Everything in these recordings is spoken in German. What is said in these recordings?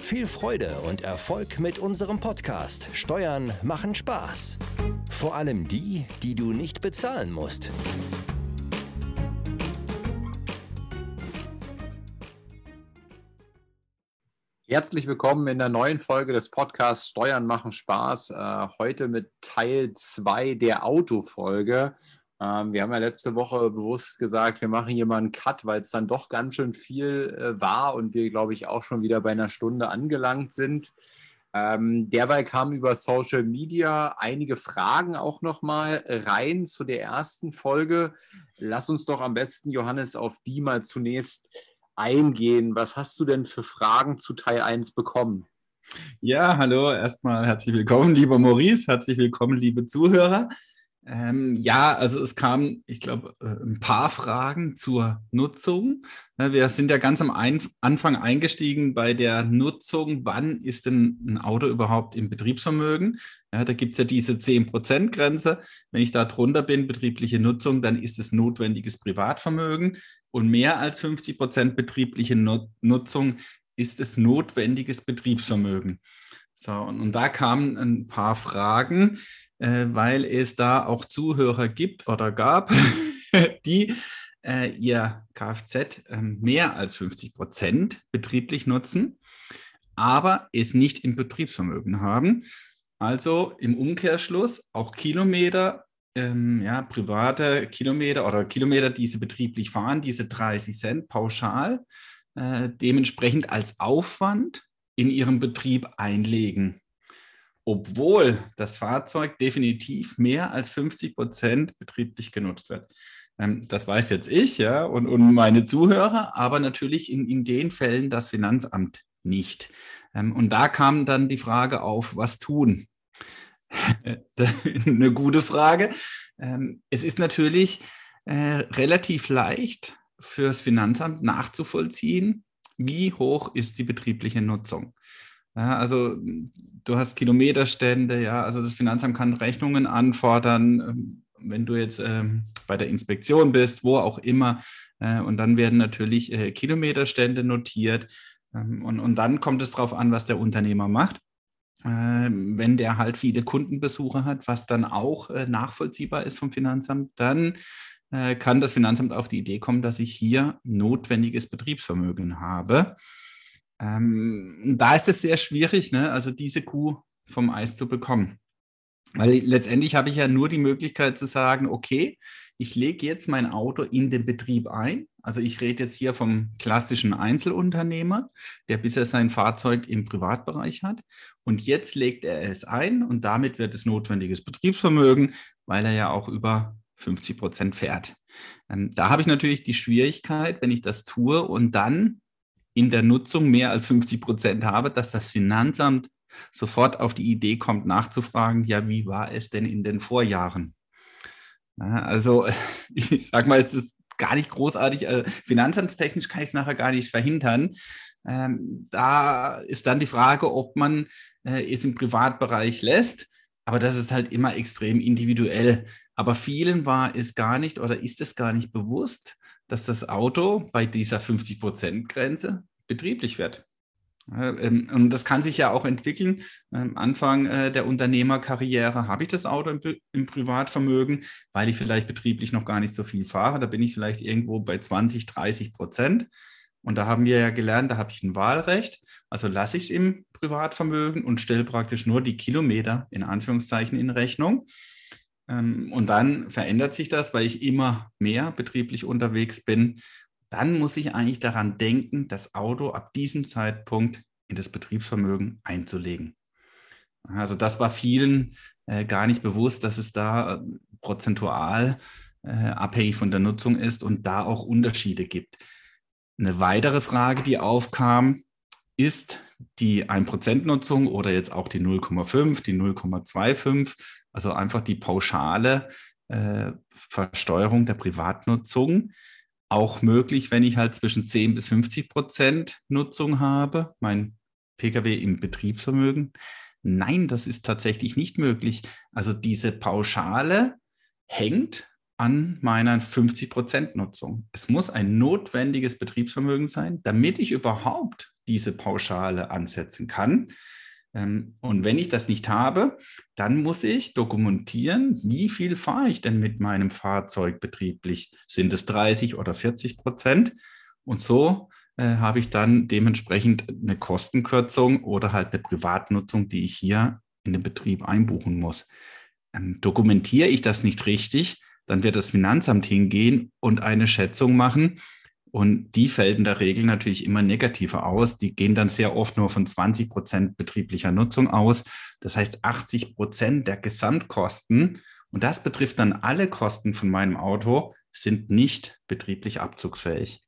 Viel Freude und Erfolg mit unserem Podcast Steuern machen Spaß. Vor allem die, die du nicht bezahlen musst. Herzlich willkommen in der neuen Folge des Podcasts Steuern machen Spaß. Äh, heute mit Teil 2 der Autofolge. Ähm, wir haben ja letzte Woche bewusst gesagt, wir machen hier mal einen Cut, weil es dann doch ganz schön viel äh, war und wir, glaube ich, auch schon wieder bei einer Stunde angelangt sind. Ähm, derweil kamen über Social Media einige Fragen auch nochmal rein zu der ersten Folge. Lass uns doch am besten, Johannes, auf die mal zunächst eingehen. Was hast du denn für Fragen zu Teil 1 bekommen? Ja, hallo, erstmal herzlich willkommen, lieber Maurice, herzlich willkommen, liebe Zuhörer. Ähm, ja, also es kamen, ich glaube, äh, ein paar Fragen zur Nutzung. Wir sind ja ganz am Anfang eingestiegen bei der Nutzung. Wann ist denn ein Auto überhaupt im Betriebsvermögen? Ja, da gibt es ja diese 10%-Grenze. Wenn ich da drunter bin, betriebliche Nutzung, dann ist es notwendiges Privatvermögen. Und mehr als 50 Prozent betriebliche Nutzung ist es notwendiges Betriebsvermögen. So, und, und da kamen ein paar Fragen, äh, weil es da auch Zuhörer gibt oder gab, die äh, ihr Kfz äh, mehr als 50 Prozent betrieblich nutzen, aber es nicht im Betriebsvermögen haben. Also im Umkehrschluss auch Kilometer ähm, ja, private Kilometer oder Kilometer, die sie betrieblich fahren, diese 30 Cent pauschal, äh, dementsprechend als Aufwand in ihrem Betrieb einlegen. Obwohl das Fahrzeug definitiv mehr als 50 Prozent betrieblich genutzt wird. Ähm, das weiß jetzt ich ja, und, und meine Zuhörer, aber natürlich in, in den Fällen das Finanzamt nicht. Ähm, und da kam dann die Frage auf, was tun? Eine gute Frage. Ähm, es ist natürlich äh, relativ leicht fürs Finanzamt nachzuvollziehen, wie hoch ist die betriebliche Nutzung. Ja, also du hast Kilometerstände, ja, also das Finanzamt kann Rechnungen anfordern, ähm, wenn du jetzt ähm, bei der Inspektion bist, wo auch immer, äh, und dann werden natürlich äh, Kilometerstände notiert. Ähm, und, und dann kommt es darauf an, was der Unternehmer macht. Ähm, wenn der halt viele Kundenbesuche hat, was dann auch äh, nachvollziehbar ist vom Finanzamt, dann äh, kann das Finanzamt auf die Idee kommen, dass ich hier notwendiges Betriebsvermögen habe. Ähm, da ist es sehr schwierig, ne? also diese Kuh vom Eis zu bekommen. Weil letztendlich habe ich ja nur die Möglichkeit zu sagen, okay, ich lege jetzt mein Auto in den Betrieb ein. Also ich rede jetzt hier vom klassischen Einzelunternehmer, der bisher sein Fahrzeug im Privatbereich hat. Und jetzt legt er es ein und damit wird es notwendiges Betriebsvermögen, weil er ja auch über 50 Prozent fährt. Ähm, da habe ich natürlich die Schwierigkeit, wenn ich das tue und dann in der Nutzung mehr als 50 Prozent habe, dass das Finanzamt sofort auf die Idee kommt, nachzufragen, ja, wie war es denn in den Vorjahren? Also ich sage mal, es ist gar nicht großartig, äh, finanzamtstechnisch kann ich es nachher gar nicht verhindern. Ähm, da ist dann die Frage, ob man äh, es im Privatbereich lässt, aber das ist halt immer extrem individuell. Aber vielen war es gar nicht oder ist es gar nicht bewusst, dass das Auto bei dieser 50-Prozent-Grenze betrieblich wird. Ähm, und das kann sich ja auch entwickeln. Am Anfang äh, der Unternehmerkarriere habe ich das Auto im, Privatvermögen, weil ich vielleicht betrieblich noch gar nicht so viel fahre. Da bin ich vielleicht irgendwo bei 20, 30 Prozent. Und da haben wir ja gelernt, da habe ich ein Wahlrecht. Also lasse ich es im Privatvermögen und stelle praktisch nur die Kilometer in Anführungszeichen in Rechnung. Ähm, und dann verändert sich das, weil ich immer mehr betrieblich unterwegs bin dann muss ich eigentlich daran denken, das Auto ab diesem Zeitpunkt in das Betriebsvermögen einzulegen. Also das war vielen äh, gar nicht bewusst, dass es da äh, prozentual äh, abhängig von der Nutzung ist und da auch Unterschiede gibt. Eine weitere Frage, die aufkam, ist die 1%-Nutzung oder jetzt auch die 0,5, die 0,25, also einfach die pauschale äh, Versteuerung der Privatnutzung. Auch möglich, wenn ich halt zwischen 10 bis 50 Prozent Nutzung habe, mein Pkw im Betriebsvermögen. Nein, das ist tatsächlich nicht möglich. Also diese Pauschale hängt an meiner 50% Nutzung. Es muss ein notwendiges Betriebsvermögen sein, damit ich überhaupt diese Pauschale ansetzen kann. Ähm, und wenn ich das nicht habe, dann muss ich dokumentieren, wie viel fahre ich denn mit meinem Fahrzeug betrieblich? Sind es 30 oder 40 Prozent? Und so äh, habe ich dann dementsprechend eine Kostenkürzung oder halt eine Privatnutzung, die ich hier in den Betrieb einbuchen muss. Ähm, dokumentiere ich das nicht richtig, dann wird das Finanzamt hingehen und eine Schätzung machen. Und die fällt in der Regel natürlich immer negativer aus. Die gehen dann sehr oft nur von 20 Prozent betrieblicher Nutzung aus. Das heißt, 80 Prozent der Gesamtkosten, und das betrifft dann alle Kosten von meinem Auto, sind nicht betrieblich abzugsfähig.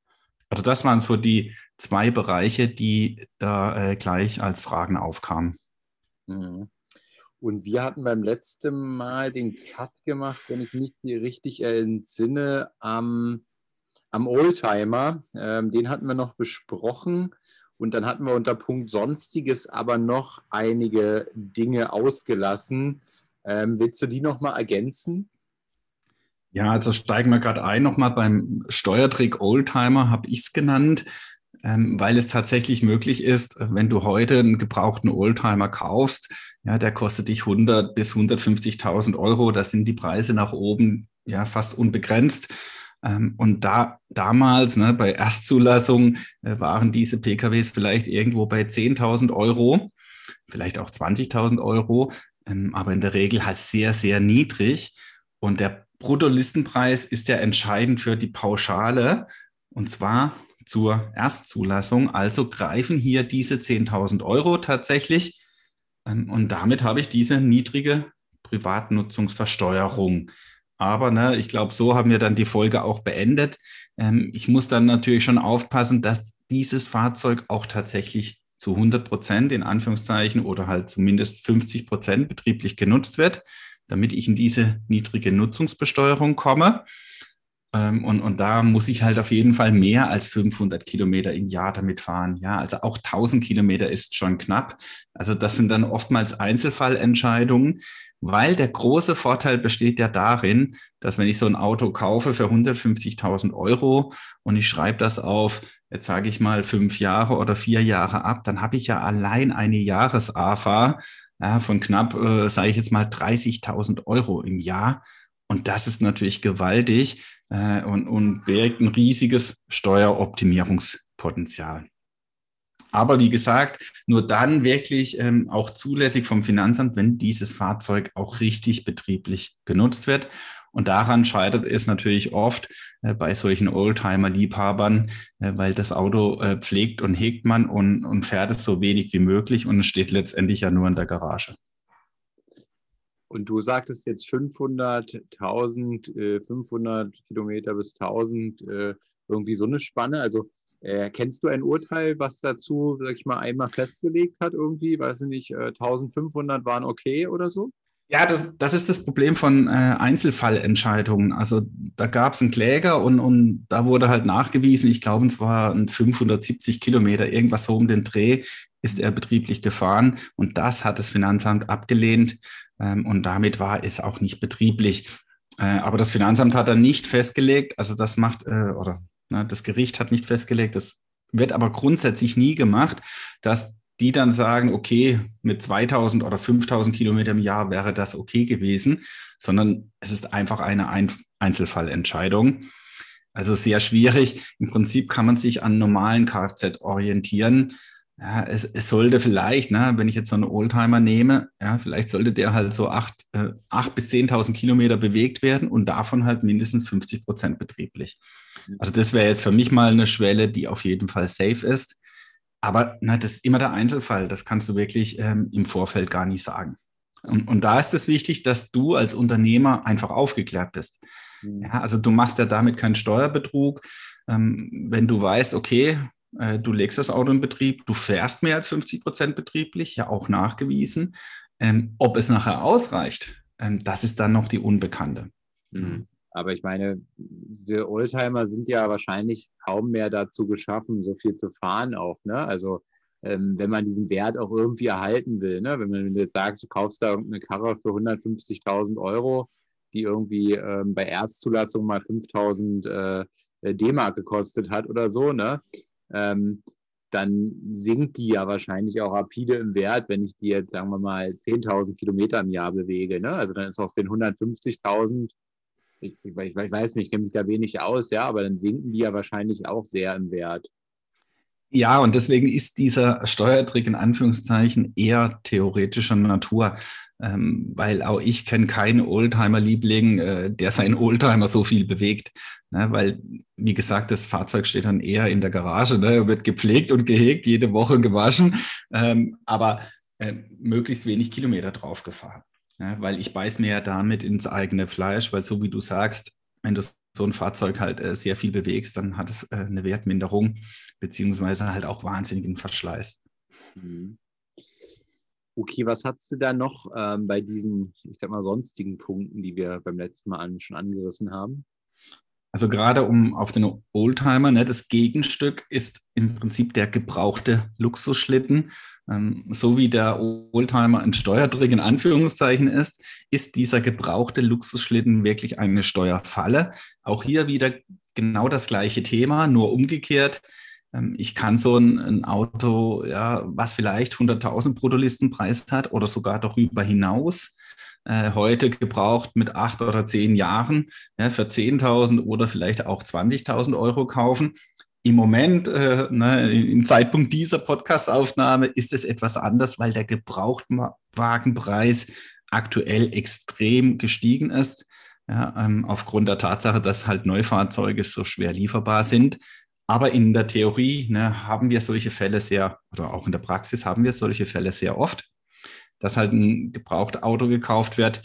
Also das waren so die zwei Bereiche, die da äh, gleich als Fragen aufkamen. Mhm. Und wir hatten beim letzten Mal den Cut gemacht, wenn ich mich richtig entsinne, am, am Oldtimer. Ähm, den hatten wir noch besprochen. Und dann hatten wir unter Punkt Sonstiges aber noch einige Dinge ausgelassen. Ähm, willst du die nochmal ergänzen? Ja, also steigen wir gerade ein, nochmal beim Steuertrick Oldtimer habe ich es genannt ähm, weil es tatsächlich möglich ist, wenn du heute einen gebrauchten Oldtimer kaufst, ja, der kostet dich 100 bis 150.000 Euro. Da sind die Preise nach oben ja fast unbegrenzt. Ähm, und da damals ne, bei Erstzulassung äh, waren diese PKWs vielleicht irgendwo bei 10.000 Euro, vielleicht auch 20.000 Euro, ähm, aber in der Regel halt sehr, sehr niedrig. Und der Bruttolistenpreis ist ja entscheidend für die Pauschale. Und zwar zur Erstzulassung. Also greifen hier diese 10.000 Euro tatsächlich. Ähm, und damit habe ich diese niedrige Privatnutzungsversteuerung. Aber ne, ich glaube, so haben wir dann die Folge auch beendet. Ähm, ich muss dann natürlich schon aufpassen, dass dieses Fahrzeug auch tatsächlich zu 100 Prozent in Anführungszeichen oder halt zumindest 50 Prozent betrieblich genutzt wird, damit ich in diese niedrige Nutzungsbesteuerung komme. Ähm, und, und da muss ich halt auf jeden Fall mehr als 500 Kilometer im Jahr damit fahren. Ja, also auch 1000 Kilometer ist schon knapp. Also das sind dann oftmals Einzelfallentscheidungen, weil der große Vorteil besteht ja darin, dass wenn ich so ein Auto kaufe für 150.000 Euro und ich schreibe das auf, jetzt sage ich mal fünf Jahre oder vier Jahre ab, dann habe ich ja allein eine Jahres-AFA ja, von knapp, äh, sage ich jetzt mal 30.000 Euro im Jahr. Und das ist natürlich gewaltig äh, und, und birgt ein riesiges Steueroptimierungspotenzial. Aber wie gesagt, nur dann wirklich ähm, auch zulässig vom Finanzamt, wenn dieses Fahrzeug auch richtig betrieblich genutzt wird. Und daran scheitert es natürlich oft äh, bei solchen Oldtimer-Liebhabern, äh, weil das Auto äh, pflegt und hegt man und, und fährt es so wenig wie möglich und es steht letztendlich ja nur in der Garage. Und du sagtest jetzt 500, 1000, 500 Kilometer bis 1000, äh, irgendwie so eine Spanne. Also äh, kennst du ein Urteil, was dazu, sag ich mal, einmal festgelegt hat irgendwie? Weiß ich nicht, 1500 äh, waren okay oder so? Ja, das, das ist das Problem von äh, Einzelfallentscheidungen. Also da gab es einen Kläger und, und da wurde halt nachgewiesen, ich glaube, es waren 570 Kilometer, irgendwas so um den Dreh ist er betrieblich gefahren und das hat das Finanzamt abgelehnt ähm, und damit war es auch nicht betrieblich. Äh, aber das Finanzamt hat dann nicht festgelegt, also das macht, äh, oder das Gericht hat nicht festgelegt, das wird aber grundsätzlich nie gemacht, dass die dann sagen, okay, mit 2000 oder 5000 Kilometern im Jahr wäre das okay gewesen, sondern es ist einfach eine Einzelfallentscheidung. Also sehr schwierig. Im Prinzip kann man sich an normalen Kfz orientieren ja, es, es sollte vielleicht, ne, wenn ich jetzt so einen Oldtimer nehme, ja, vielleicht sollte der halt so acht, äh, acht bis 10.000 Kilometer bewegt werden und davon halt mindestens 50 Prozent betrieblich. Also das wäre jetzt für mich mal eine Schwelle, die auf jeden Fall safe ist. Aber na, das ist immer der Einzelfall. Das kannst du wirklich ähm, im Vorfeld gar nicht sagen. Und, und da ist es wichtig, dass du als Unternehmer einfach aufgeklärt bist. Mhm. Ja, also du machst ja damit keinen Steuerbetrug. Ähm, wenn du weißt, okay, äh, du legst das Auto in Betrieb, du fährst mehr als 50 Prozent betrieblich, ja auch nachgewiesen. Ähm, ob es nachher ausreicht, ähm, das ist dann noch die Unbekannte. Mhm. Aber ich meine, diese Oldtimer sind ja wahrscheinlich kaum mehr dazu geschaffen, so viel zu fahren auch. Ne? Also ähm, wenn man diesen Wert auch irgendwie erhalten will. Ne? Wenn, man, jetzt sagst, du kaufst da irgendeine Karre für 150.000 Euro, die irgendwie ähm, bei Erstzulassung mal 5.000 äh, D-Mark gekostet hat oder so, ne? Ähm, dann sinkt die ja wahrscheinlich auch rapide im Wert, wenn ich die jetzt, sagen wir mal, 10.000 Kilometer im Jahr bewege. Ne? Also dann ist aus den 150.000, ich, ich, ich, weiß nicht, ich kenne mich da wenig aus, ja, aber dann sinken die ja wahrscheinlich auch sehr im Wert. Ja, und deswegen ist dieser Steuertrick in Anführungszeichen eher theoretischer Natur, ähm, weil auch ich kenne keinen Oldtimer-Liebling, äh, der seinen Oldtimer so viel bewegt, ne? weil, wie gesagt, das Fahrzeug steht dann eher in der Garage, ne? wird gepflegt und gehegt, jede Woche gewaschen, ähm, aber äh, möglichst wenig Kilometer drauf gefahren, ne? weil ich beiß mir ja damit ins eigene Fleisch, weil so wie du sagst, wenn du so ein Fahrzeug halt äh, sehr viel bewegst, dann hat es äh, eine Wertminderung beziehungsweise halt auch wahnsinnigen Verschleiß. Mhm. Okay, was hast du da noch ähm, bei diesen, ich sag mal, sonstigen Punkten, die wir beim letzten Mal an, schon angerissen haben? Also gerade um auf den Oldtimer, ne, das Gegenstück ist im Prinzip der gebrauchte Luxusschlitten. Ähm, so wie der Oldtimer ein Steuertrick in Anführungszeichen ist, ist dieser gebrauchte Luxusschlitten wirklich eine Steuerfalle. Auch hier wieder genau das gleiche Thema, nur umgekehrt. Ähm, ich kann so ein, ein Auto, ja, was vielleicht 100.000 Bruttolistenpreis hat oder sogar darüber hinaus, äh, heute gebraucht mit acht oder zehn Jahren ja, für 10.000 oder vielleicht auch 20.000 Euro kaufen. Im Moment, äh, ne, im Zeitpunkt dieser Podcastaufnahme, ist es etwas anders, weil der Gebrauchtwagenpreis aktuell extrem gestiegen ist. Ja, ähm, aufgrund der Tatsache, dass halt Neufahrzeuge so schwer lieferbar sind. Aber in der Theorie ne, haben wir solche Fälle sehr, oder auch in der Praxis haben wir solche Fälle sehr oft, dass halt ein gebrauchtes Auto gekauft wird,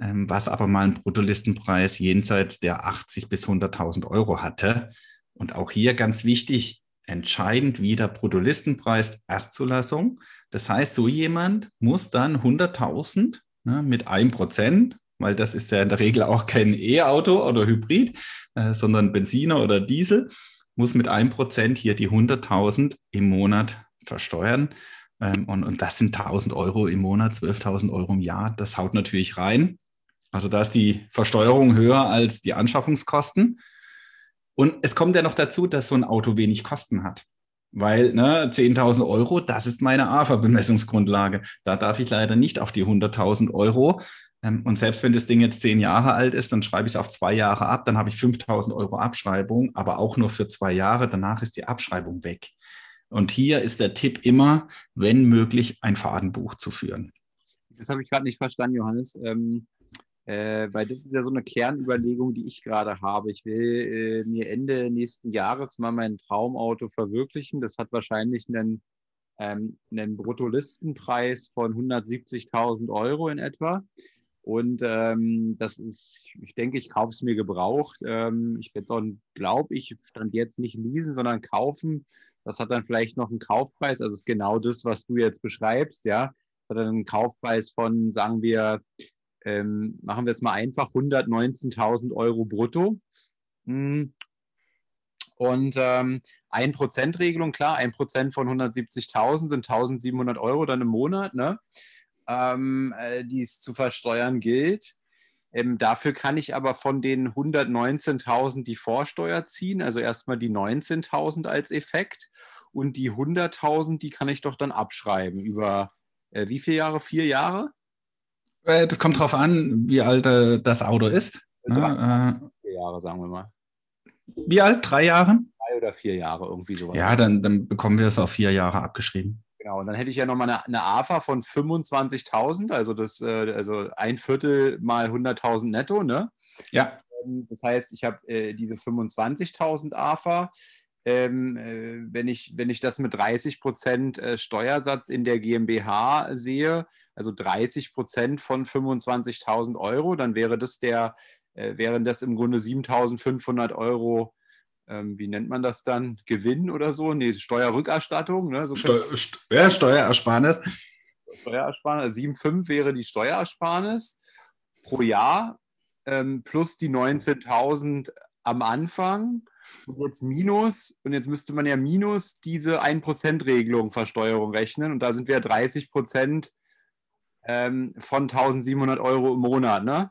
ähm, was aber mal einen Bruttolistenpreis jenseits der 80 bis 100.000 Euro hatte. Und auch hier ganz wichtig, entscheidend wieder Bruttolistenpreis Erstzulassung. Das heißt, so jemand muss dann 100.000 ne, mit 1%, weil das ist ja in der Regel auch kein E-Auto oder Hybrid, äh, sondern Benziner oder Diesel, muss mit einem Prozent hier die 100.000 im Monat versteuern. Ähm, und, und das sind 1.000 Euro im Monat, 12.000 Euro im Jahr. Das haut natürlich rein. Also da ist die Versteuerung höher als die Anschaffungskosten. Und es kommt ja noch dazu, dass so ein Auto wenig Kosten hat. Weil ne, 10.000 Euro, das ist meine AFA-Bemessungsgrundlage. Da darf ich leider nicht auf die 100.000 Euro. Ähm, und selbst wenn das Ding jetzt zehn Jahre alt ist, dann schreibe ich es auf zwei Jahre ab, dann habe ich 5000 Euro Abschreibung, aber auch nur für zwei Jahre. Danach ist die Abschreibung weg. Und hier ist der Tipp immer, wenn möglich, ein Fadenbuch zu führen. Das habe ich gerade nicht verstanden, Johannes. Ähm, äh, weil das ist ja so eine Kernüberlegung, die ich gerade habe. Ich will äh, mir Ende nächsten Jahres mal mein Traumauto verwirklichen. Das hat wahrscheinlich einen, ähm, einen Bruttolistenpreis von 170.000 Euro in etwa. Und ähm, das ist, ich denke, ich kaufe es mir gebraucht. Ähm, ich werde es auch, glaube ich, stand jetzt nicht leasen, sondern kaufen. Das hat dann vielleicht noch einen Kaufpreis. Also ist genau das, was du jetzt beschreibst, ja. Das hat dann einen Kaufpreis von, sagen wir, ähm, machen wir es mal einfach, 119.000 Euro brutto. Hm. Und ähm, 1%-Regelung, klar, 1% von 170.000 sind 1.700 Euro dann im Monat, ne? ähm, äh, die es zu versteuern gilt. Ähm, dafür kann ich aber von den 119.000 die Vorsteuer ziehen, also erstmal die 19.000 als Effekt und die 100.000, die kann ich doch dann abschreiben über äh, wie viele Jahre? Vier Jahre? Äh, das kommt darauf an, wie alt äh, das Auto ist. Also ja, äh, vier Jahre, sagen wir mal. Wie alt? Drei Jahre? Drei oder vier Jahre, irgendwie sowas. Ja, dann, dann bekommen wir es auf vier Jahre abgeschrieben. Genau, und dann hätte ich ja nochmal eine, eine AFA von 25.000, also das, äh, also ein Viertel mal 100.000 netto, ne? Ja. Ähm, das heißt, ich habe äh, diese 25.000 AFA. Ähm, äh, wenn, ich, wenn ich das mit 30 Prozent äh, Steuersatz in der GmbH sehe, also 30 Prozent von 25.000 Euro, dann wäre das der, äh, wären das im Grunde 7.500 Euro ähm, wie nennt man das dann? Gewinn oder so? Nee, Steuerrückerstattung. Ne? So Steu ja, Steuerersparnis. Steuerersparnis. 7,5 wäre die Steuerersparnis pro Jahr ähm, plus die 19.000 am Anfang und jetzt minus, und jetzt müsste man ja minus diese 1%-Regelung Versteuerung rechnen und da sind wir 30% ähm, von 1700 Euro im Monat, ne?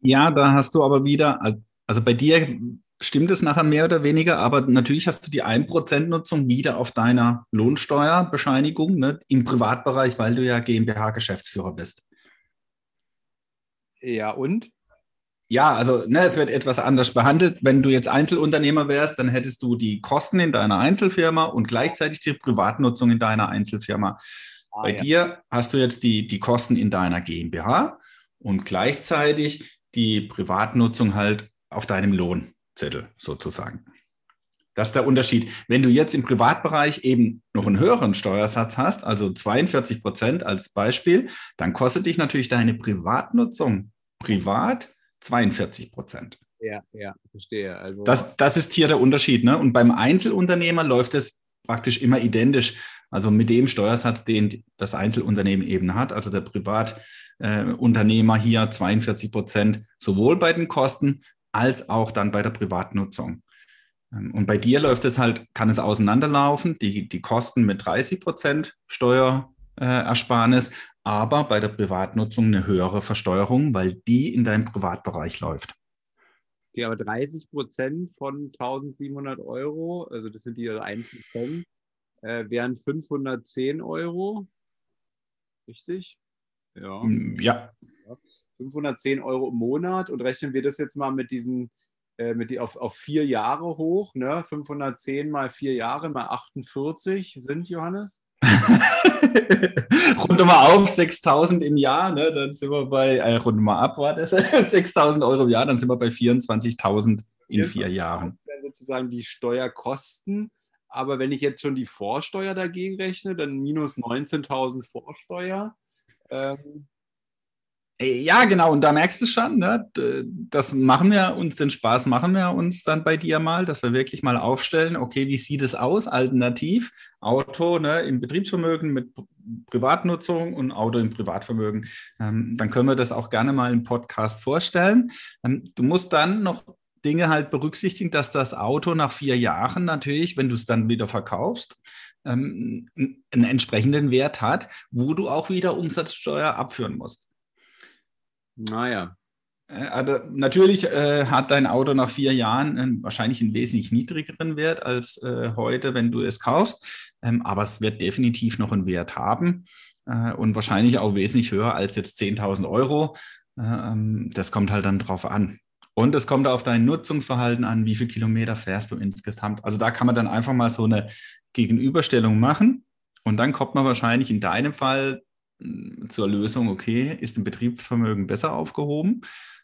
Ja, da hast du aber wieder, also bei dir stimmt es nachher mehr oder weniger, aber natürlich hast du die 1%-Nutzung wieder auf deiner Lohnsteuerbescheinigung ne, im Privatbereich, weil du ja GmbH-Geschäftsführer bist. Ja, und? Ja, also ne, es wird etwas anders behandelt. Wenn du jetzt Einzelunternehmer wärst, dann hättest du die Kosten in deiner Einzelfirma und gleichzeitig die Privatnutzung in deiner Einzelfirma. Ah, Bei ja. dir hast du jetzt die, die Kosten in deiner GmbH und gleichzeitig die Privatnutzung halt auf deinem Lohnzettel sozusagen. Das ist der Unterschied. Wenn du jetzt im Privatbereich eben noch einen höheren Steuersatz hast, also 42 Prozent als Beispiel, dann kostet dich natürlich deine Privatnutzung privat 42 Prozent. Ja, ja, verstehe. Also das, das ist hier der Unterschied. Ne? Und beim Einzelunternehmer läuft es praktisch immer identisch. Also mit dem Steuersatz, den das Einzelunternehmen eben hat, also der Privatunternehmer äh, hier 42 Prozent, sowohl bei den Kosten als auch dann bei der Privatnutzung. Ähm, und bei dir läuft es halt, kann es auseinanderlaufen, die, die Kosten mit 30 Prozent Steuerersparnis, aber bei der Privatnutzung eine höhere Versteuerung, weil die in deinem Privatbereich läuft. Okay, aber 30 Prozent von 1700 Euro, also das sind die 1 Prozent, äh, wären 510 Euro. Richtig? Ja. Mm, ja. 510 Euro im Monat und rechnen wir das jetzt mal mit diesen, äh, mit die, auf, auf vier Jahre hoch, ne? 510 mal vier Jahre mal 48 sind, Johannes? Runde mal auf, 6000 im Jahr, ne? dann sind wir bei, äh, runde mal ab, war das, 6000 Euro im Jahr, dann sind wir bei 24.000 in vier Jahren. Dann sozusagen die Steuerkosten. Aber wenn ich jetzt schon die Vorsteuer dagegen rechne, dann minus 19.000 Vorsteuer. Ähm, ja, genau, und da merkst du schon, ne? das machen wir uns, den Spaß machen wir uns dann bei dir mal, dass wir wirklich mal aufstellen, okay, wie sieht es aus, alternativ, Auto ne, im Betriebsvermögen mit Privatnutzung und Auto im Privatvermögen. Ähm, dann können wir das auch gerne mal im Podcast vorstellen. Ähm, du musst dann noch Dinge halt berücksichtigen, dass das Auto nach vier Jahren natürlich, wenn du es dann wieder verkaufst, ähm, einen entsprechenden Wert hat, wo du auch wieder Umsatzsteuer abführen musst. Naja. Also natürlich äh, hat dein Auto nach vier Jahren äh, wahrscheinlich einen wesentlich niedrigeren Wert als äh, heute, wenn du es kaufst. Ähm, aber es wird definitiv noch einen Wert haben äh, und wahrscheinlich auch wesentlich höher als jetzt 10.000 Euro. Ähm, das kommt halt dann drauf an. Und es kommt auf dein Nutzungsverhalten an, wie viele Kilometer fährst du insgesamt. Also da kann man dann einfach mal so eine Gegenüberstellung machen. Und dann kommt man wahrscheinlich in deinem Fall zur Lösung, okay, ist ein Betriebsvermögen besser aufgehoben?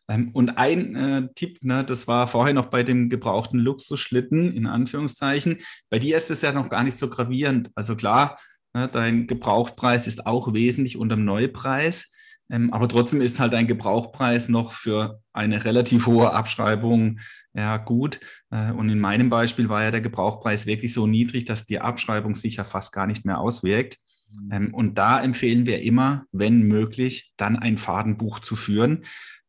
Ähm, und ein äh, Tipp, ne, das war vorher noch bei dem gebrauchten Luxusschlitten, in Anführungszeichen. Bei dir ist es ja noch gar nicht so gravierend. Also klar, ne, dein Gebrauchpreis ist auch wesentlich unter dem Neupreis. Ähm, aber trotzdem ist halt ein Gebrauchpreis noch für eine relativ hohe Abschreibung ja gut. Äh, und in meinem Beispiel war ja der Gebrauchpreis wirklich so niedrig, dass die Abschreibung sich ja fast gar nicht mehr auswirkt. Ähm, und da empfehlen wir immer, wenn möglich, dann ein Fadenbuch zu führen.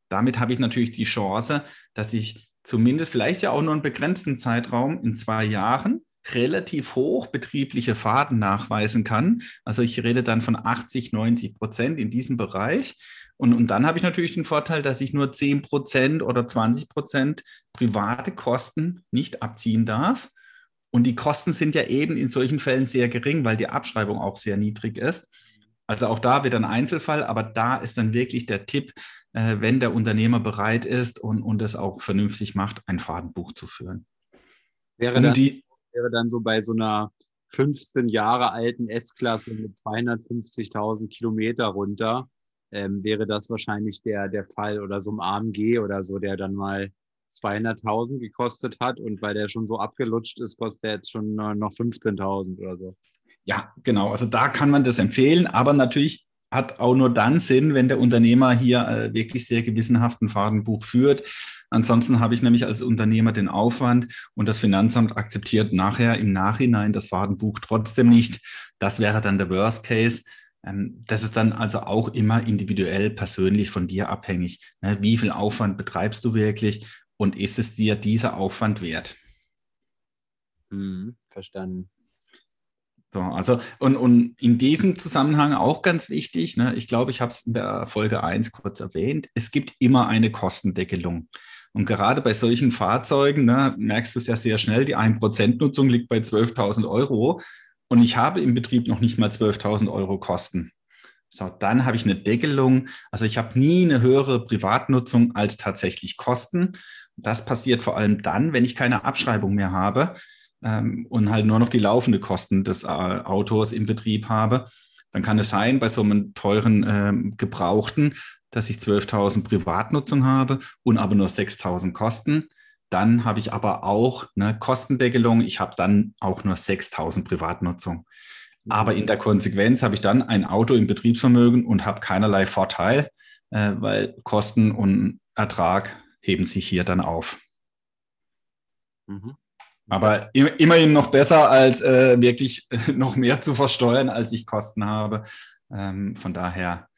Damit habe ich natürlich die Chance, dass ich zumindest vielleicht ja auch nur einen begrenzten Zeitraum in zwei Jahren relativ hoch betriebliche Faden nachweisen kann. Also ich rede dann von 80, 90 Prozent in diesem Bereich. Und, und dann habe ich natürlich den Vorteil, dass ich nur 10 Prozent oder 20 Prozent private Kosten nicht abziehen darf. Und die Kosten sind ja eben in solchen Fällen sehr gering, weil die Abschreibung auch sehr niedrig ist. Also auch da wird ein Einzelfall, aber da ist dann wirklich der Tipp, äh, wenn der Unternehmer bereit ist und, und es auch vernünftig macht, ein Fadenbuch zu führen. Wäre, dann, die, wäre dann so bei so einer 15 Jahre alten S-Klasse mit 250.000 Kilometer runter, ähm, wäre das wahrscheinlich der, der Fall oder so ein AMG oder so, der dann mal 200.000 gekostet hat und weil der schon so abgelutscht ist, kostet er jetzt schon noch 15.000 oder so. Ja, genau. Also da kann man das empfehlen, aber natürlich hat auch nur dann Sinn, wenn der Unternehmer hier äh, wirklich sehr gewissenhaften Fadenbuch führt. Ansonsten habe ich nämlich als Unternehmer den Aufwand und das Finanzamt akzeptiert nachher im Nachhinein das Fahrtenbuch trotzdem nicht. Das wäre dann der Worst Case. Ähm, das ist dann also auch immer individuell persönlich von dir abhängig. Ne? Wie viel Aufwand betreibst du wirklich und ist es dir dieser Aufwand wert? Hm, verstanden. So, also, und, und in diesem Zusammenhang auch ganz wichtig, ne, ich glaube, ich habe es in der Folge 1 kurz erwähnt, es gibt immer eine Kostendeckelung. Und gerade bei solchen Fahrzeugen ne, merkst du es ja sehr schnell, die 1%-Nutzung liegt bei 12.000 Euro und ich habe im Betrieb noch nicht mal 12.000 Euro Kosten. So, dann habe ich eine Deckelung. Also ich habe nie eine höhere Privatnutzung als tatsächlich Kosten. Das passiert vor allem dann, wenn ich keine Abschreibung mehr habe ähm, und halt nur noch die laufenden Kosten des äh, Autos im Betrieb habe, dann kann es sein, bei so einem teuren ähm, Gebrauchten, dass ich 12.000 Privatnutzung habe und aber nur 6.000 Kosten. Dann habe ich aber auch eine Kostendeckelung. Ich habe dann auch nur 6.000 Privatnutzung. Aber in der Konsequenz habe ich dann ein Auto im Betriebsvermögen und habe keinerlei Vorteil, äh, weil Kosten und Ertrag heben sich hier dann auf. Mhm. Aber immerhin noch besser, als äh, wirklich noch mehr zu versteuern, als ich Kosten habe. Ähm, von daher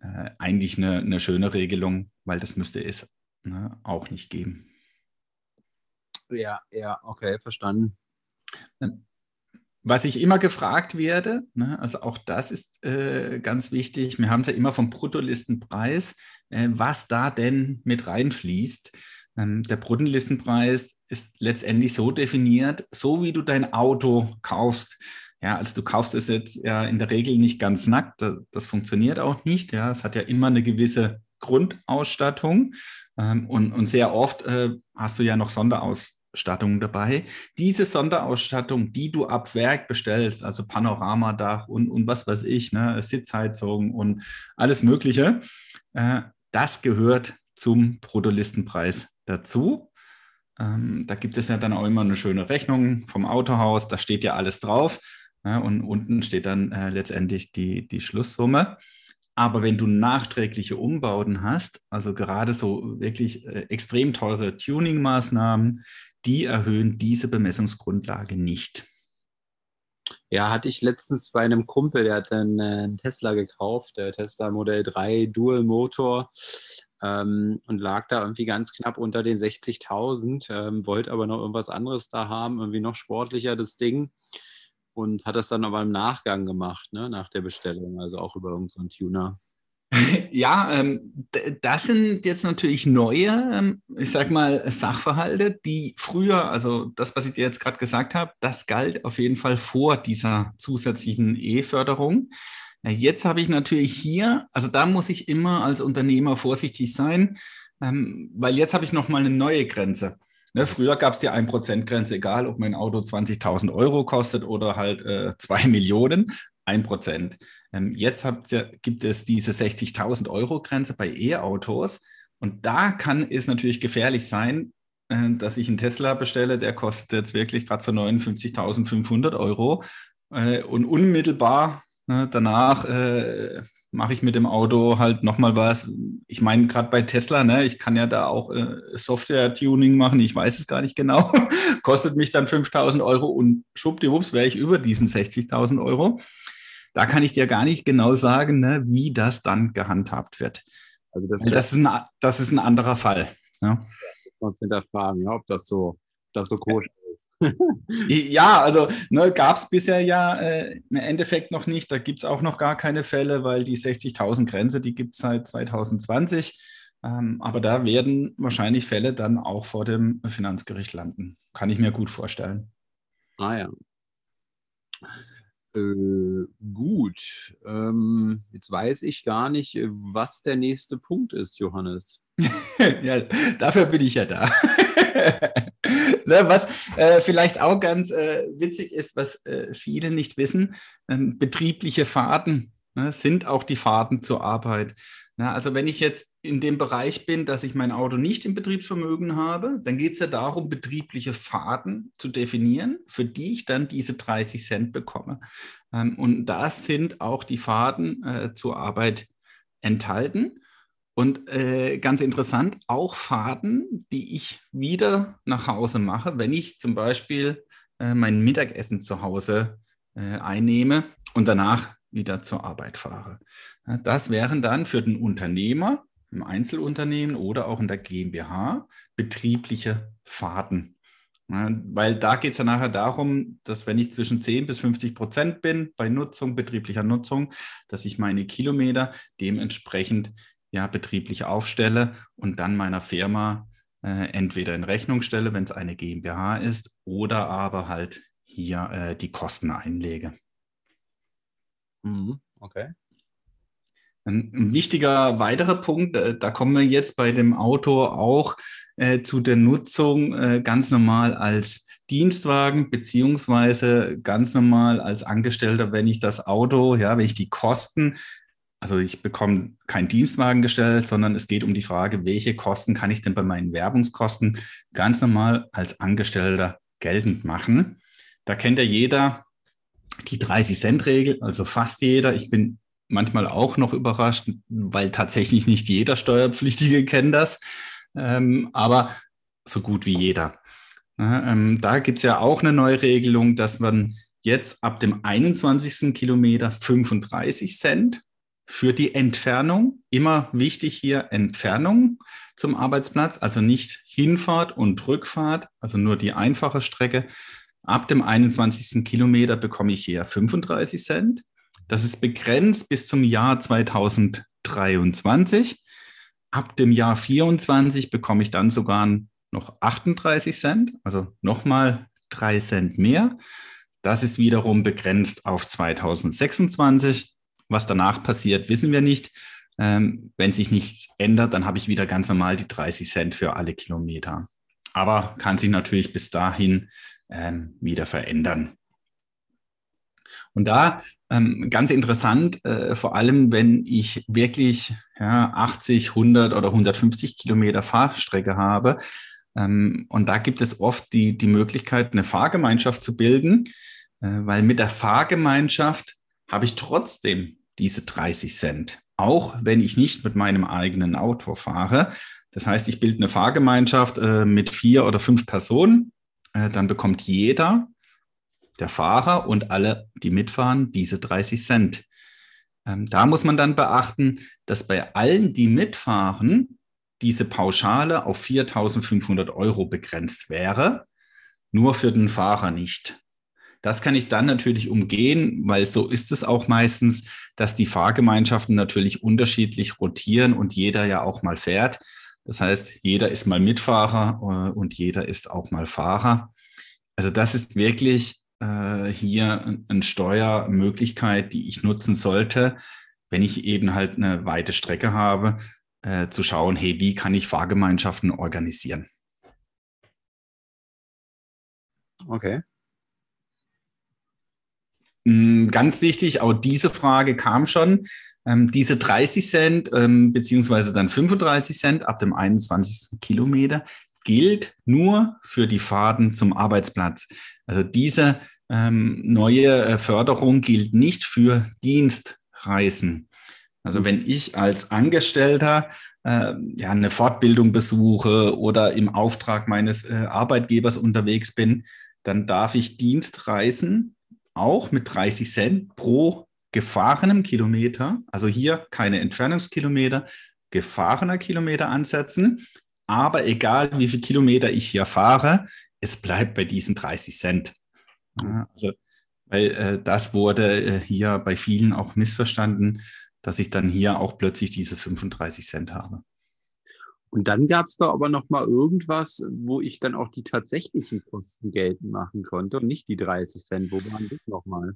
äh, eigentlich eine, eine, schöne Regelung, weil das müsste es ne, auch nicht geben. Ja, ja, okay, verstanden. Was ich immer gefragt werde, ne, also auch das ist äh, ganz wichtig, wir haben es ja immer vom Bruttolistenpreis, äh, was da denn mit reinfließt. Ähm, der Bruttenlistenpreis ist letztendlich so definiert, so wie du dein Auto kaufst. Ja, also du kaufst es jetzt ja in der Regel nicht ganz nackt, das, das funktioniert auch nicht. Ja, es hat ja immer eine gewisse Grundausstattung ähm, und, und sehr oft äh, hast du ja noch Sonderausstattung dabei. Diese Sonderausstattung, die du ab Werk bestellst, also Panoramadach und, und was weiß ich, ne, Sitzheizung und alles Mögliche, äh, das gehört zum Bruttolistenpreis dazu. Ähm, da gibt es ja dann auch immer eine schöne Rechnung vom Autohaus, da steht ja alles drauf. Ja, und unten steht dann äh, letztendlich die, die Schlusssumme. Aber wenn du nachträgliche Umbauten hast, also gerade so wirklich äh, extrem teure Tuning-Maßnahmen, die erhöhen diese Bemessungsgrundlage nicht. Ja, hatte ich letztens bei einem Kumpel, der hat einen, äh, einen Tesla gekauft, der Tesla Modell 3 Dual Motor ähm, und lag da irgendwie ganz knapp unter den 60.000, ähm, wollte aber noch irgendwas anderes da haben, irgendwie noch sportlicher das Ding und hat das dann aber im Nachgang gemacht, ne, nach der Bestellung, also auch über irgendeinen so Tuner. Ja, ähm, das sind jetzt natürlich neue, ähm, ich sag mal, Sachverhalte, die früher, also das, was ich dir jetzt gerade gesagt habe, das galt auf jeden Fall vor dieser zusätzlichen E-Förderung. Ja, jetzt habe ich natürlich hier, also da muss ich immer als Unternehmer vorsichtig sein, ähm, weil jetzt habe ich nochmal eine neue Grenze. Ne, früher gab es die 1%-Grenze, egal ob mein Auto 20.000 Euro kostet oder halt äh, 2 Millionen, 1%. Ähm, jetzt ja, gibt es diese 60.000 Euro-Grenze bei E-Autos und da kann es natürlich gefährlich sein, äh, dass ich einen Tesla bestelle, der kostet jetzt wirklich gerade so 59.500 Euro äh, und unmittelbar Ne, danach äh, mache ich mit dem Auto halt nochmal was. Ich meine, gerade bei Tesla, ne, ich kann ja da auch Software-Tuning machen, ich weiß es gar nicht genau. Kostet mich dann 5000 Euro und schwuppdiwupps wäre ich über diesen 60.000 Euro. Da kann ich dir gar nicht genau sagen, ne, wie das dann gehandhabt wird. Also das, das, ist, ein, das ist ein anderer Fall. Ja. Uns hinterfragen, ob das so, das so koscher ist. ja, also ne, gab es bisher ja äh, im Endeffekt noch nicht. Da gibt es auch noch gar keine Fälle, weil die 60.000 Grenze, die gibt es seit 2020. Ähm, aber da werden wahrscheinlich Fälle dann auch vor dem Finanzgericht landen. Kann ich mir gut vorstellen. Ah ja. Äh, gut. Ähm, jetzt weiß ich gar nicht, was der nächste Punkt ist, Johannes. ja, dafür bin ich ja da. ne, was äh, vielleicht auch ganz äh, witzig ist, was äh, viele nicht wissen, ähm, betriebliche Fahrten ne, sind auch die Fahrten zur Arbeit. Na, also wenn ich jetzt in dem Bereich bin, dass ich mein Auto nicht im Betriebsvermögen habe, dann geht es ja darum, betriebliche Fahrten zu definieren, für die ich dann diese 30 Cent bekomme. Ähm, und da sind auch die Fahrten äh, zur Arbeit enthalten. Und äh, ganz interessant, auch Fahrten, die ich wieder nach Hause mache, wenn ich zum Beispiel äh, mein Mittagessen zu Hause äh, einnehme und danach wieder zur Arbeit fahre. Das wären dann für den Unternehmer im Einzelunternehmen oder auch in der GmbH betriebliche Fahrten. Weil da geht es ja nachher darum, dass wenn ich zwischen 10 bis 50 Prozent bin bei Nutzung, betrieblicher Nutzung, dass ich meine Kilometer dementsprechend ja betrieblich aufstelle und dann meiner Firma äh, entweder in Rechnung stelle, wenn es eine GmbH ist, oder aber halt hier äh, die Kosten einlege. Mhm. Okay. Ein, wichtiger weiterer Punkt, äh, da kommen wir jetzt bei dem Auto auch äh, zu der Nutzung äh, ganz normal als Dienstwagen beziehungsweise ganz normal als Angestellter, wenn ich das Auto, ja, wenn ich die Kosten, also ich bekomme keinen Dienstwagen gestellt, sondern es geht um die Frage, welche Kosten kann ich denn bei meinen Werbungskosten ganz normal als Angestellter geltend machen. Da kennt ja jeder die 30-Cent-Regel, also fast jeder. Ich bin manchmal auch noch überrascht, weil tatsächlich nicht jeder Steuerpflichtige kennt das ähm, aber so gut wie jeder. Ja, ähm, da gibt es ja auch eine neue Regelung, dass man jetzt ab dem 21. Kilometer 35 Cent für die Entfernung, immer wichtig hier Entfernung zum Arbeitsplatz, also nicht Hinfahrt und Rückfahrt, also nur die einfache Strecke. Ab dem 21. Kilometer bekomme ich hier 35 Cent. Das ist begrenzt bis zum Jahr 2023. Ab dem Jahr 24 bekomme ich dann sogar noch 38 Cent, also nochmal drei Cent mehr. Das ist wiederum begrenzt auf 2026. Was danach passiert, wissen wir nicht. Ähm, wenn sich nichts ändert, dann habe ich wieder ganz normal die 30 Cent für alle Kilometer. Aber kann sich natürlich bis dahin ähm, wieder verändern. Und da ähm, ganz interessant, äh, vor allem wenn ich wirklich ja, 80, 100 oder 150 Kilometer Fahrstrecke habe. Ähm, und da gibt es oft die, die Möglichkeit, eine Fahrgemeinschaft zu bilden, äh, weil mit der Fahrgemeinschaft habe ich trotzdem diese 30 Cent, auch wenn ich nicht mit meinem eigenen Auto fahre. Das heißt, ich bilde eine Fahrgemeinschaft äh, mit vier oder fünf Personen. Äh, dann bekommt jeder der Fahrer und alle, die mitfahren, diese 30 Cent. Ähm, da muss man dann beachten, dass bei allen, die mitfahren, diese Pauschale auf 4.500 Euro begrenzt wäre, nur für den Fahrer nicht. Das kann ich dann natürlich umgehen, weil so ist es auch meistens, dass die Fahrgemeinschaften natürlich unterschiedlich rotieren und jeder ja auch mal fährt. Das heißt, jeder ist mal Mitfahrer äh, und jeder ist auch mal Fahrer. Also das ist wirklich äh, hier eine Steuermöglichkeit, die ich nutzen sollte, wenn ich eben halt eine weite Strecke habe, äh, zu schauen, hey, wie kann ich Fahrgemeinschaften organisieren? Okay. Mm, ganz wichtig, auch diese Frage kam schon. Ähm, diese 30 Cent ähm, beziehungsweise dann 35 Cent ab dem 21. Kilometer gilt nur für die Fahrten zum Arbeitsplatz. Also diese ähm, neue äh, Förderung gilt nicht für Dienstreisen. Also wenn ich als Angestellter äh, ja, eine Fortbildung besuche oder im Auftrag meines äh, Arbeitgebers unterwegs bin, dann darf ich Dienstreisen auch mit 30 Cent pro gefahrenem Kilometer, also hier keine Entfernungskilometer, gefahrener Kilometer ansetzen. Aber egal wie viele Kilometer ich hier fahre, es bleibt bei diesen 30 Cent. Ja, also, weil äh, das wurde äh, hier bei vielen auch missverstanden, dass ich dann hier auch plötzlich diese 35 Cent habe. Und dann gab es da aber noch mal irgendwas, wo ich dann auch die tatsächlichen Kosten geltend machen konnte und nicht die 30 Cent. Wo waren das nochmal?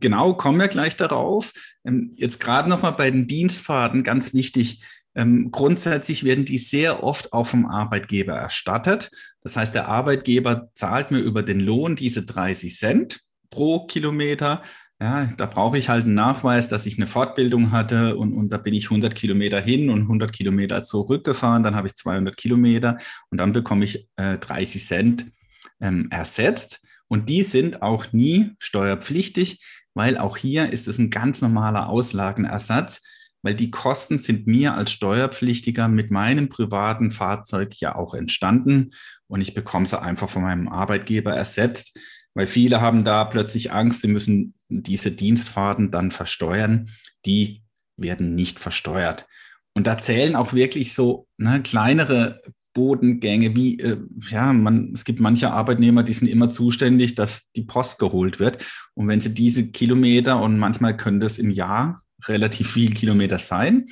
Genau, kommen wir gleich darauf. Ähm, jetzt gerade noch mal bei den Dienstfahrten ganz wichtig. Ähm, grundsätzlich werden die sehr oft auch vom Arbeitgeber erstattet. Das heißt, der Arbeitgeber zahlt mir über den Lohn diese 30 Cent pro Kilometer. Ja, da brauche ich halt einen Nachweis, dass ich eine Fortbildung hatte und, und da bin ich 100 Kilometer hin und 100 Kilometer zurückgefahren. Dann habe ich 200 Kilometer und dann bekomme ich äh, 30 Cent ähm, ersetzt. Und die sind auch nie steuerpflichtig, weil auch hier ist es ein ganz normaler Auslagenersatz weil die Kosten sind mir als Steuerpflichtiger mit meinem privaten Fahrzeug ja auch entstanden und ich bekomme sie einfach von meinem Arbeitgeber ersetzt, weil viele haben da plötzlich Angst, sie müssen diese Dienstfahrten dann versteuern. Die werden nicht versteuert. Und da zählen auch wirklich so ne, kleinere Bodengänge, wie, äh, ja, man, es gibt manche Arbeitnehmer, die sind immer zuständig, dass die Post geholt wird. Und wenn sie diese Kilometer, und manchmal können das im Jahr relativ viel Kilometer sein,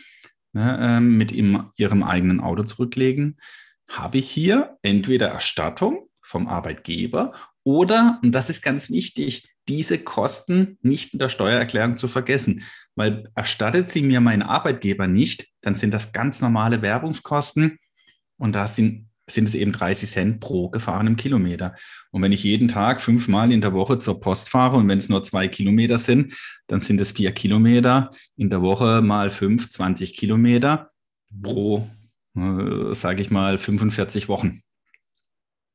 ne, äh, mit im, ihrem eigenen Auto zurücklegen, habe ich hier entweder Erstattung vom Arbeitgeber oder, und das ist ganz wichtig, diese Kosten nicht in der Steuererklärung zu vergessen. Weil erstattet sie mir mein Arbeitgeber nicht, dann sind das ganz normale Werbungskosten und da sind, sind es eben 30 Cent pro gefahrenem Kilometer. Und wenn ich jeden Tag fünfmal in der Woche zur Post fahre und wenn es nur zwei Kilometer sind, dann sind es vier Kilometer in der Woche mal fünf, 20 Kilometer pro, äh, sage ich mal, 45 Wochen.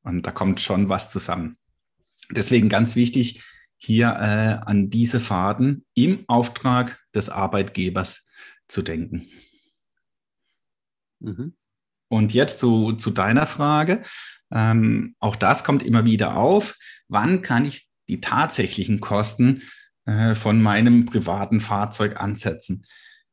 Und da kommt schon was zusammen. Deswegen ganz wichtig, hier äh, an diese Fahrten im Auftrag des Arbeitgebers zu denken. Mhm. Und jetzt zu, zu deiner Frage. Ähm, auch das kommt immer wieder auf. Wann kann ich die tatsächlichen Kosten äh, von meinem privaten Fahrzeug ansetzen?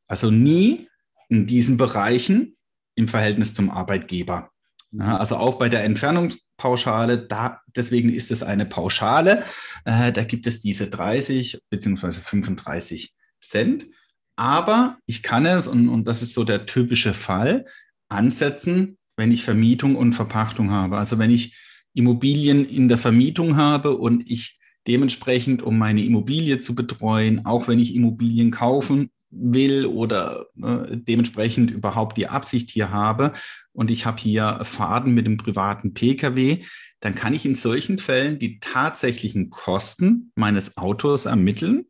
Also nie in diesen Bereichen im Verhältnis zum Arbeitgeber. Ja, also auch bei der Entfernungspauschale, da, deswegen ist es eine Pauschale. Äh, da gibt es diese 30 bzw. 35 Cent. Aber ich kann es, und, und das ist so der typische Fall, ansetzen, wenn ich Vermietung und Verpachtung habe. Also wenn ich Immobilien in der Vermietung habe und ich dementsprechend, um meine Immobilie zu betreuen, auch wenn ich Immobilien kaufen will oder äh, dementsprechend überhaupt die Absicht hier habe und ich habe hier Faden mit dem privaten Pkw, dann kann ich in solchen Fällen die tatsächlichen Kosten meines Autos ermitteln.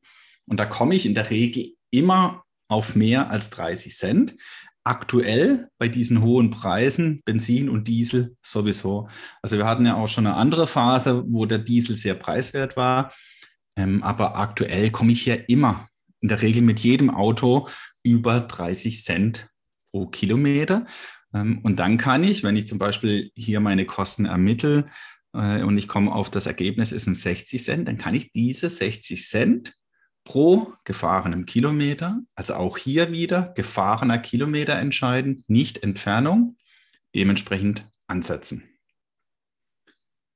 Und da komme ich in der Regel immer auf mehr als 30 Cent aktuell bei diesen hohen Preisen, Benzin und Diesel sowieso. Also wir hatten ja auch schon eine andere Phase, wo der Diesel sehr preiswert war. Ähm, aber aktuell komme ich ja immer, in der Regel mit jedem Auto, über 30 Cent pro Kilometer. Ähm, und dann kann ich, wenn ich zum Beispiel hier meine Kosten ermittle äh, und ich komme auf das Ergebnis, ist ein 60 Cent, dann kann ich diese 60 Cent pro gefahrenem Kilometer, also auch hier wieder gefahrener Kilometer entscheiden, nicht Entfernung, dementsprechend ansetzen.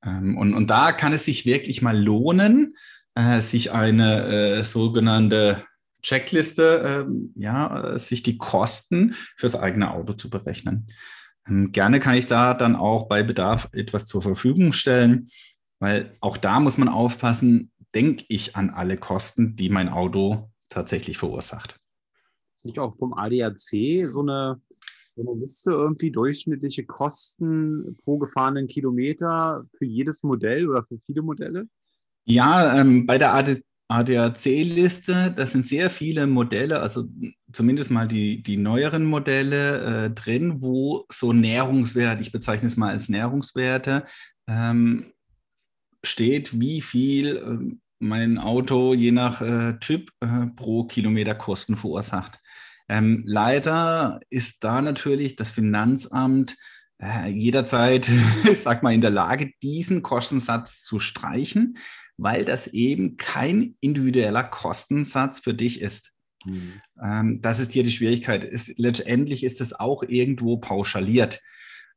Ähm, und, und da kann es sich wirklich mal lohnen, äh, sich eine äh, sogenannte Checkliste, äh, ja, sich die Kosten fürs eigene Auto zu berechnen. Ähm, gerne kann ich da dann auch bei Bedarf etwas zur Verfügung stellen, weil auch da muss man aufpassen, denke ich an alle Kosten, die mein Auto tatsächlich verursacht. Ist nicht auch vom ADAC so eine, so eine Liste irgendwie durchschnittliche Kosten pro gefahrenen Kilometer für jedes Modell oder für viele Modelle? Ja, ähm, bei der AD ADAC-Liste, das sind sehr viele Modelle, also zumindest mal die, die neueren Modelle äh, drin, wo so Nährungswert, ich bezeichne es mal als Nährungswerte, ähm, steht, wie viel äh, mein Auto je nach äh, Typ äh, pro Kilometer Kosten verursacht. Ähm, leider ist da natürlich das Finanzamt äh, jederzeit, sag mal, in der Lage, diesen Kostensatz zu streichen, weil das eben kein individueller Kostensatz für dich ist. Mhm. Ähm, das ist hier die Schwierigkeit. Ist, letztendlich ist es auch irgendwo pauschaliert.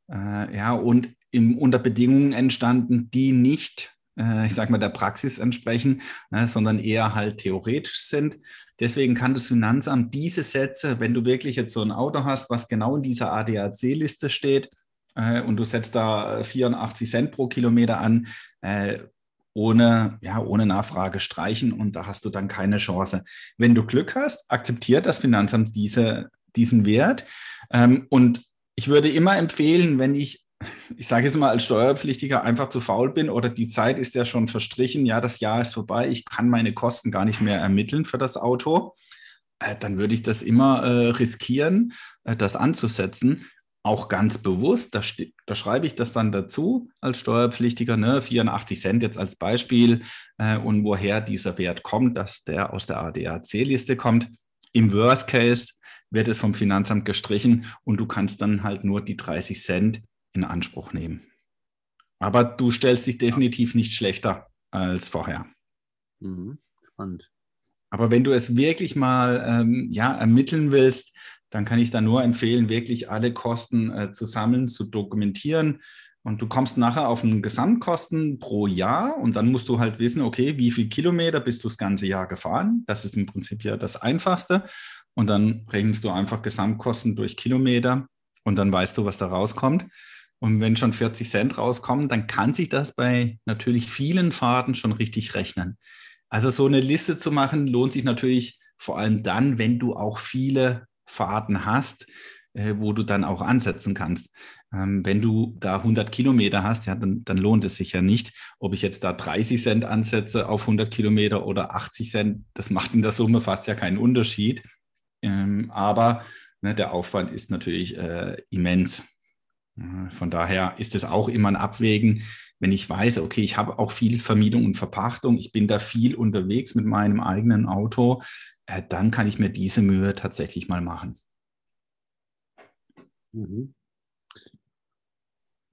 Äh, ja, und im, unter Bedingungen entstanden, die nicht ich sage mal, der Praxis entsprechen, ne, sondern eher halt theoretisch sind. Deswegen kann das Finanzamt diese Sätze, wenn du wirklich jetzt so ein Auto hast, was genau in dieser ADAC-Liste steht, äh, und du setzt da 84 Cent pro Kilometer an, äh, ohne, ja, ohne Nachfrage streichen und da hast du dann keine Chance. Wenn du Glück hast, akzeptiert das Finanzamt diese, diesen Wert. Ähm, und ich würde immer empfehlen, wenn ich ich sage jetzt mal als Steuerpflichtiger einfach zu faul bin oder die Zeit ist ja schon verstrichen, ja, das Jahr ist vorbei, ich kann meine Kosten gar nicht mehr ermitteln für das Auto, äh, dann würde ich das immer äh, riskieren, äh, das anzusetzen. Auch ganz bewusst, da, da, schreibe ich das dann dazu als Steuerpflichtiger, ne, 84 Cent jetzt als Beispiel und woher dieser Wert kommt, dass der aus der ADAC-Liste kommt. Im Worst Case wird es vom Finanzamt gestrichen und du kannst dann halt nur die 30 Cent in Anspruch nehmen. Aber du stellst dich definitiv nicht schlechter als vorher. Mhm. Spannend. Aber wenn du es wirklich mal ähm, ja, ermitteln willst, dann kann ich da nur empfehlen, wirklich alle Kosten äh, zu sammeln, zu dokumentieren. Und du kommst nachher auf einen Gesamtkosten pro Jahr und dann musst du halt wissen, okay, wie viel Kilometer bist du das ganze Jahr gefahren? Das ist im Prinzip ja das Einfachste. Und dann rechnest du einfach Gesamtkosten durch Kilometer und dann weißt du, was da rauskommt. Und wenn schon 40 Cent rauskommen, dann kann sich das bei natürlich vielen Fahrten schon richtig rechnen. Also so eine Liste zu machen, lohnt sich natürlich vor allem dann, wenn du auch viele Fahrten hast, äh, wo du dann auch ansetzen kannst. Ähm, wenn du da 100 Kilometer hast, ja, dann, dann, lohnt es sich ja nicht, ob ich jetzt da 30 Cent ansetze auf 100 Kilometer oder 80 Cent. Das macht in der Summe fast ja keinen Unterschied. Ähm, aber ne, der Aufwand ist natürlich äh, immens. Von daher ist es auch immer ein Abwägen, wenn ich weiß, okay, ich habe auch viel Vermietung und Verpachtung, ich bin da viel unterwegs mit meinem eigenen Auto, äh, dann kann ich mir diese Mühe tatsächlich mal machen. Mhm.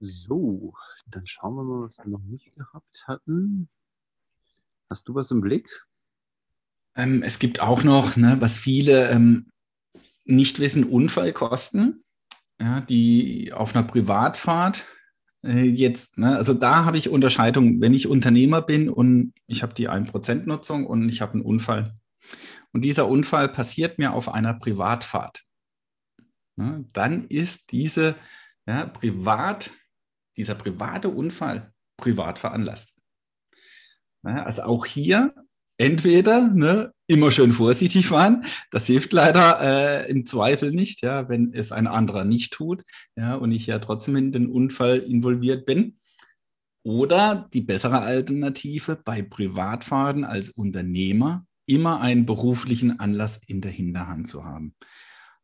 So, dann schauen wir mal, was wir noch nicht gehabt hatten. Hast du was im Blick? Ähm, es gibt auch noch, ne, was viele ähm, nicht wissen, Unfallkosten, ja, die auf einer Privatfahrt äh, jetzt, ne, also da habe ich Unterscheidung, wenn ich Unternehmer bin und ich habe die 1%-Nutzung und ich habe einen Unfall. Und dieser Unfall passiert mir auf einer Privatfahrt. Ne, dann ist diese ja, privat, dieser private Unfall privat veranlasst. Ja, also auch hier entweder ne, immer schön vorsichtig fahren. Das hilft leider äh, im Zweifel nicht, ja, wenn es ein anderer nicht tut, ja, und ich ja trotzdem in den Unfall involviert bin. Oder die bessere Alternative bei Privatfahrten als Unternehmer immer einen beruflichen Anlass in der Hinterhand zu haben.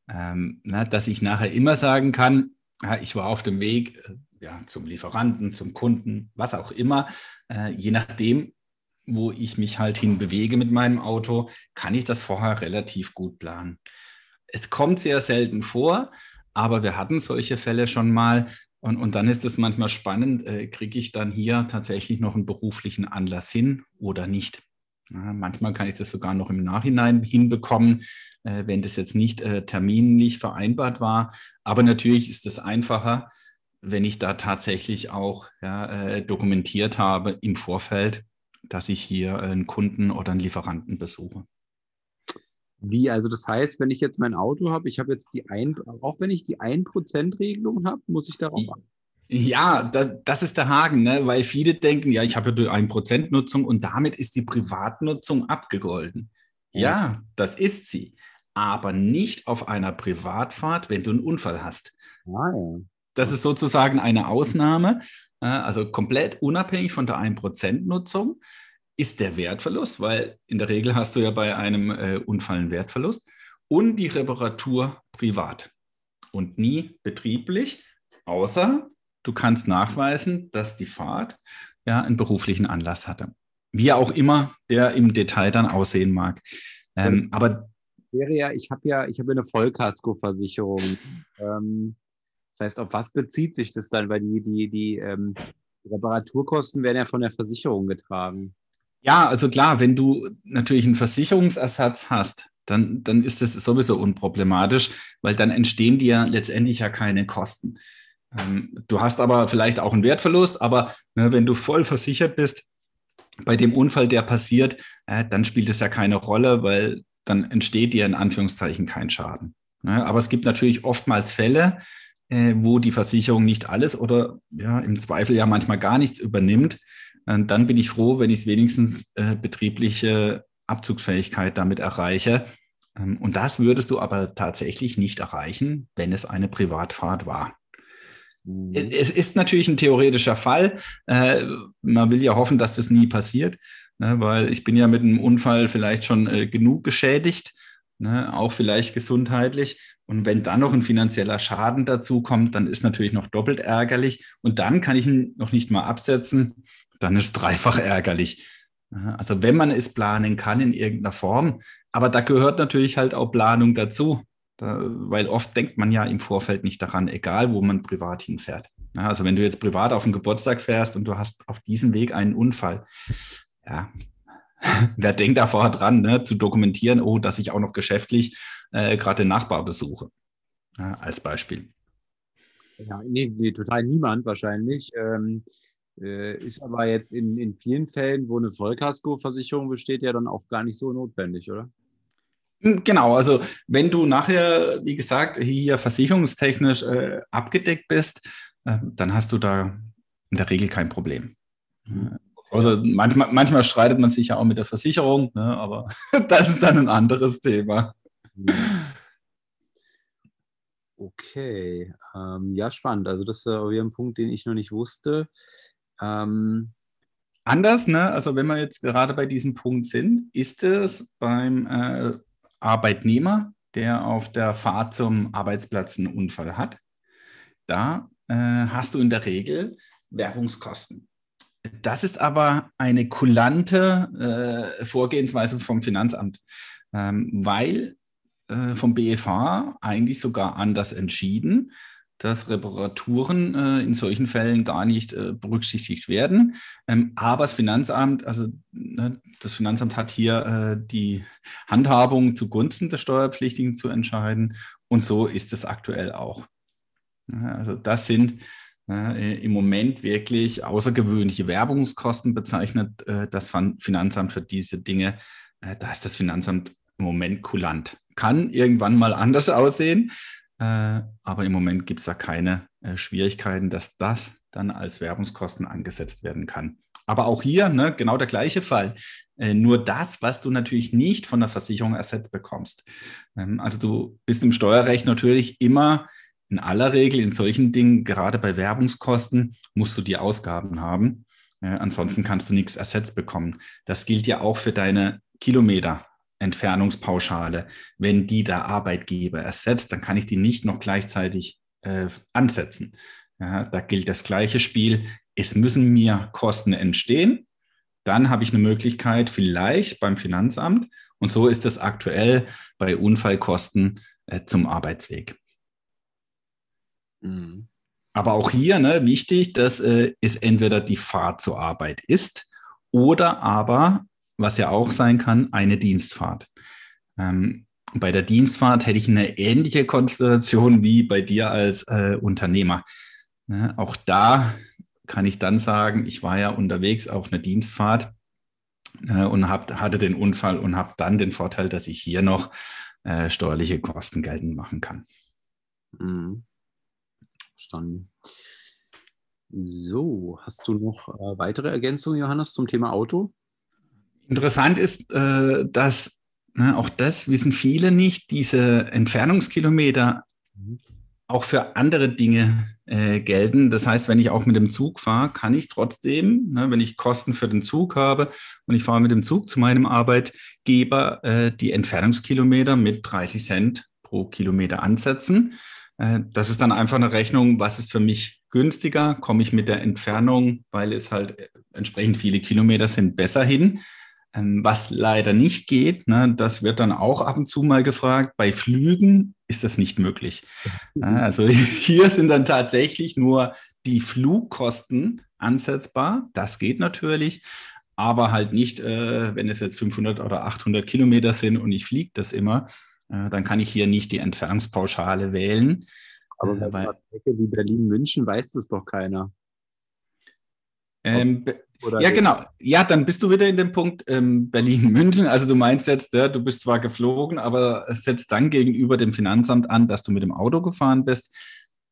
Ähm, na, dass ich nachher immer sagen kann, ja, ich war auf dem Weg äh, ja, zum Lieferanten, zum Kunden, was auch immer, äh, je nachdem, wo ich mich halt hin bewege mit meinem Auto, kann ich das vorher relativ gut planen. Es kommt sehr selten vor, aber wir hatten solche Fälle schon mal. Und, und dann ist es manchmal spannend, äh, kriege ich dann hier tatsächlich noch einen beruflichen Anlass hin oder nicht. Ja, manchmal kann ich das sogar noch im Nachhinein hinbekommen, äh, wenn das jetzt nicht äh, terminlich vereinbart war. Aber natürlich ist es einfacher, wenn ich da tatsächlich auch ja, äh, dokumentiert habe im Vorfeld, dass ich hier einen Kunden oder einen Lieferanten besuche. Wie, also das heißt, wenn ich jetzt mein Auto habe, ich habe jetzt die ein, auch wenn ich die 1%-Regelung habe, muss ich darauf achten. Ja, da, das ist der Haken, ne? weil viele denken, ja, ich habe die 1%-Nutzung und damit ist die Privatnutzung abgegolten. Ja. ja, das ist sie, aber nicht auf einer Privatfahrt, wenn du einen Unfall hast. Ah, ja. Das ist sozusagen eine Ausnahme also komplett unabhängig von der 1%-Nutzung, ist der Wertverlust, weil in der Regel hast du ja bei einem äh, Unfall einen Wertverlust und die Reparatur privat und nie betrieblich, außer du kannst nachweisen, dass die Fahrt ja einen beruflichen Anlass hatte. Wie auch immer der im Detail dann aussehen mag. Ähm, aber wäre ja, ich habe ja, ich habe eine Vollkaskoversicherung. Ähm, das heißt, auf was bezieht sich das dann? Weil die, die, die, ähm, Reparaturkosten werden ja von der Versicherung getragen. Ja, also klar, wenn du natürlich einen Versicherungsersatz hast, dann, dann ist das sowieso unproblematisch, weil dann entstehen dir letztendlich ja keine Kosten. Ähm, du hast aber vielleicht auch einen Wertverlust, aber ne, wenn du voll versichert bist, bei dem Unfall, der passiert, äh, dann spielt es ja keine Rolle, weil dann entsteht dir in Anführungszeichen kein Schaden. Ne? Aber es gibt natürlich oftmals Fälle, äh, wo die Versicherung nicht alles oder ja, im Zweifel ja manchmal gar nichts übernimmt, äh, dann bin ich froh, wenn ich wenigstens äh, betriebliche Abzugsfähigkeit damit erreiche. Ähm, und das würdest du aber tatsächlich nicht erreichen, wenn es eine Privatfahrt war. Mhm. Es ist natürlich ein theoretischer Fall. Äh, man will ja hoffen, dass das nie passiert, ne, weil ich bin ja mit einem Unfall vielleicht schon äh, genug geschädigt ne, auch vielleicht gesundheitlich. Und wenn dann noch ein finanzieller Schaden dazu kommt, dann ist natürlich noch doppelt ärgerlich. Und dann kann ich ihn noch nicht mal absetzen, dann ist dreifach ärgerlich. Also wenn man es planen kann in irgendeiner Form, aber da gehört natürlich halt auch Planung dazu. Da, weil oft denkt man ja im Vorfeld nicht daran, egal wo man privat hinfährt. Also wenn du jetzt privat auf den Geburtstag fährst und du hast auf diesem Weg einen Unfall, ja, wer denkt da vorher dran, ne, zu dokumentieren, oh, dass ich auch noch geschäftlich äh, gerade den Nachbar besuche, ja, als Beispiel. Ja, nee, nee, total niemand wahrscheinlich. Ähm, äh, ist aber jetzt in, in vielen Fällen, wo eine Vollkaskoversicherung besteht, ja dann auch gar nicht so notwendig, oder? Hm, genau, also wenn du nachher, wie gesagt, hier versicherungstechnisch äh, abgedeckt bist, äh, dann hast du da in der Regel kein Problem. Mhm. Also manchmal, manchmal streitet man sich ja auch mit der Versicherung, ne, aber das ist dann ein anderes Thema. Okay, ähm, ja, spannend. Also das ist ja ein Punkt, den ich noch nicht wusste. Ähm, Anders, ne? also wenn wir jetzt gerade bei diesem Punkt sind, ist es beim äh, Arbeitnehmer, der auf der Fahrt zum Arbeitsplatz einen Unfall hat, da äh, hast du in der Regel Werbungskosten. Das ist aber eine kulante äh, Vorgehensweise vom Finanzamt, ähm, weil äh, vom BFH eigentlich sogar anders entschieden, dass Reparaturen äh, in solchen Fällen gar nicht äh, berücksichtigt werden. Ähm, aber das Finanzamt, also ne, das Finanzamt hat hier äh, die Handhabung zugunsten der Steuerpflichtigen zu entscheiden. Und so ist es aktuell auch. Also das sind im Moment wirklich außergewöhnliche Werbungskosten bezeichnet äh, das Finanzamt für diese Dinge. Äh, da ist das Finanzamt im Moment kulant. Kann irgendwann mal anders aussehen. Äh, aber im Moment gibt es da keine äh, Schwierigkeiten, dass das dann als Werbungskosten angesetzt werden kann. Aber auch hier ne, genau der gleiche Fall. Äh, nur das, was du natürlich nicht von der Versicherung ersetzt bekommst. Ähm, also du bist im Steuerrecht natürlich immer in aller Regel in solchen Dingen, gerade bei Werbungskosten, musst du die Ausgaben haben. ansonsten kannst du nichts ersetzt bekommen. Das gilt ja auch für deine Kilometer. Entfernungspauschale, wenn die der Arbeitgeber ersetzt, dann kann ich die nicht noch gleichzeitig äh, ansetzen. Ja, da gilt das gleiche Spiel. Es müssen mir Kosten entstehen. Dann habe ich eine Möglichkeit, vielleicht beim Finanzamt, und so ist es aktuell bei Unfallkosten äh, zum Arbeitsweg. Mhm. Aber auch hier ne, wichtig, dass äh, es entweder die Fahrt zur Arbeit ist oder aber was ja auch sein kann, eine Dienstfahrt. Ähm, bei der Dienstfahrt hätte ich eine ähnliche Konstellation wie bei dir als äh, Unternehmer. Ne? Auch da kann ich dann sagen, ich war ja unterwegs auf einer Dienstfahrt äh, und hab, hatte den Unfall und habe dann den Vorteil, dass ich hier noch äh, steuerliche Kosten geltend machen kann. Mhm. Verstanden. So, hast du noch äh, weitere Ergänzungen, Johannes, zum Thema Auto? Interessant ist, äh, dass ne, auch das wissen viele nicht, diese Entfernungskilometer auch für andere Dinge äh, gelten. Das heißt, wenn ich auch mit dem Zug fahre, kann ich trotzdem, ne, wenn ich Kosten für den Zug habe und ich fahre mit dem Zug zu meinem Arbeitgeber, äh, die Entfernungskilometer mit 30 Cent pro Kilometer ansetzen. Äh, das ist dann einfach eine Rechnung, was ist für mich günstiger, komme ich mit der Entfernung, weil es halt äh, entsprechend viele Kilometer sind, besser hin. Ähm, was leider nicht geht, ne, das wird dann auch ab und zu mal gefragt, bei Flügen ist das nicht möglich. Also hier sind dann tatsächlich nur die Flugkosten ansetzbar. Das geht natürlich, aber halt nicht, äh, wenn es jetzt 500 oder 800 Kilometer sind und ich fliege das immer, dann kann ich hier nicht die Entfernungspauschale wählen. Aber bei äh, einer Strecke wie Berlin-München weiß das doch keiner. Ähm, ja, genau. Ja, dann bist du wieder in dem Punkt ähm, Berlin-München. Also du meinst jetzt, ja, du bist zwar geflogen, aber setzt dann gegenüber dem Finanzamt an, dass du mit dem Auto gefahren bist.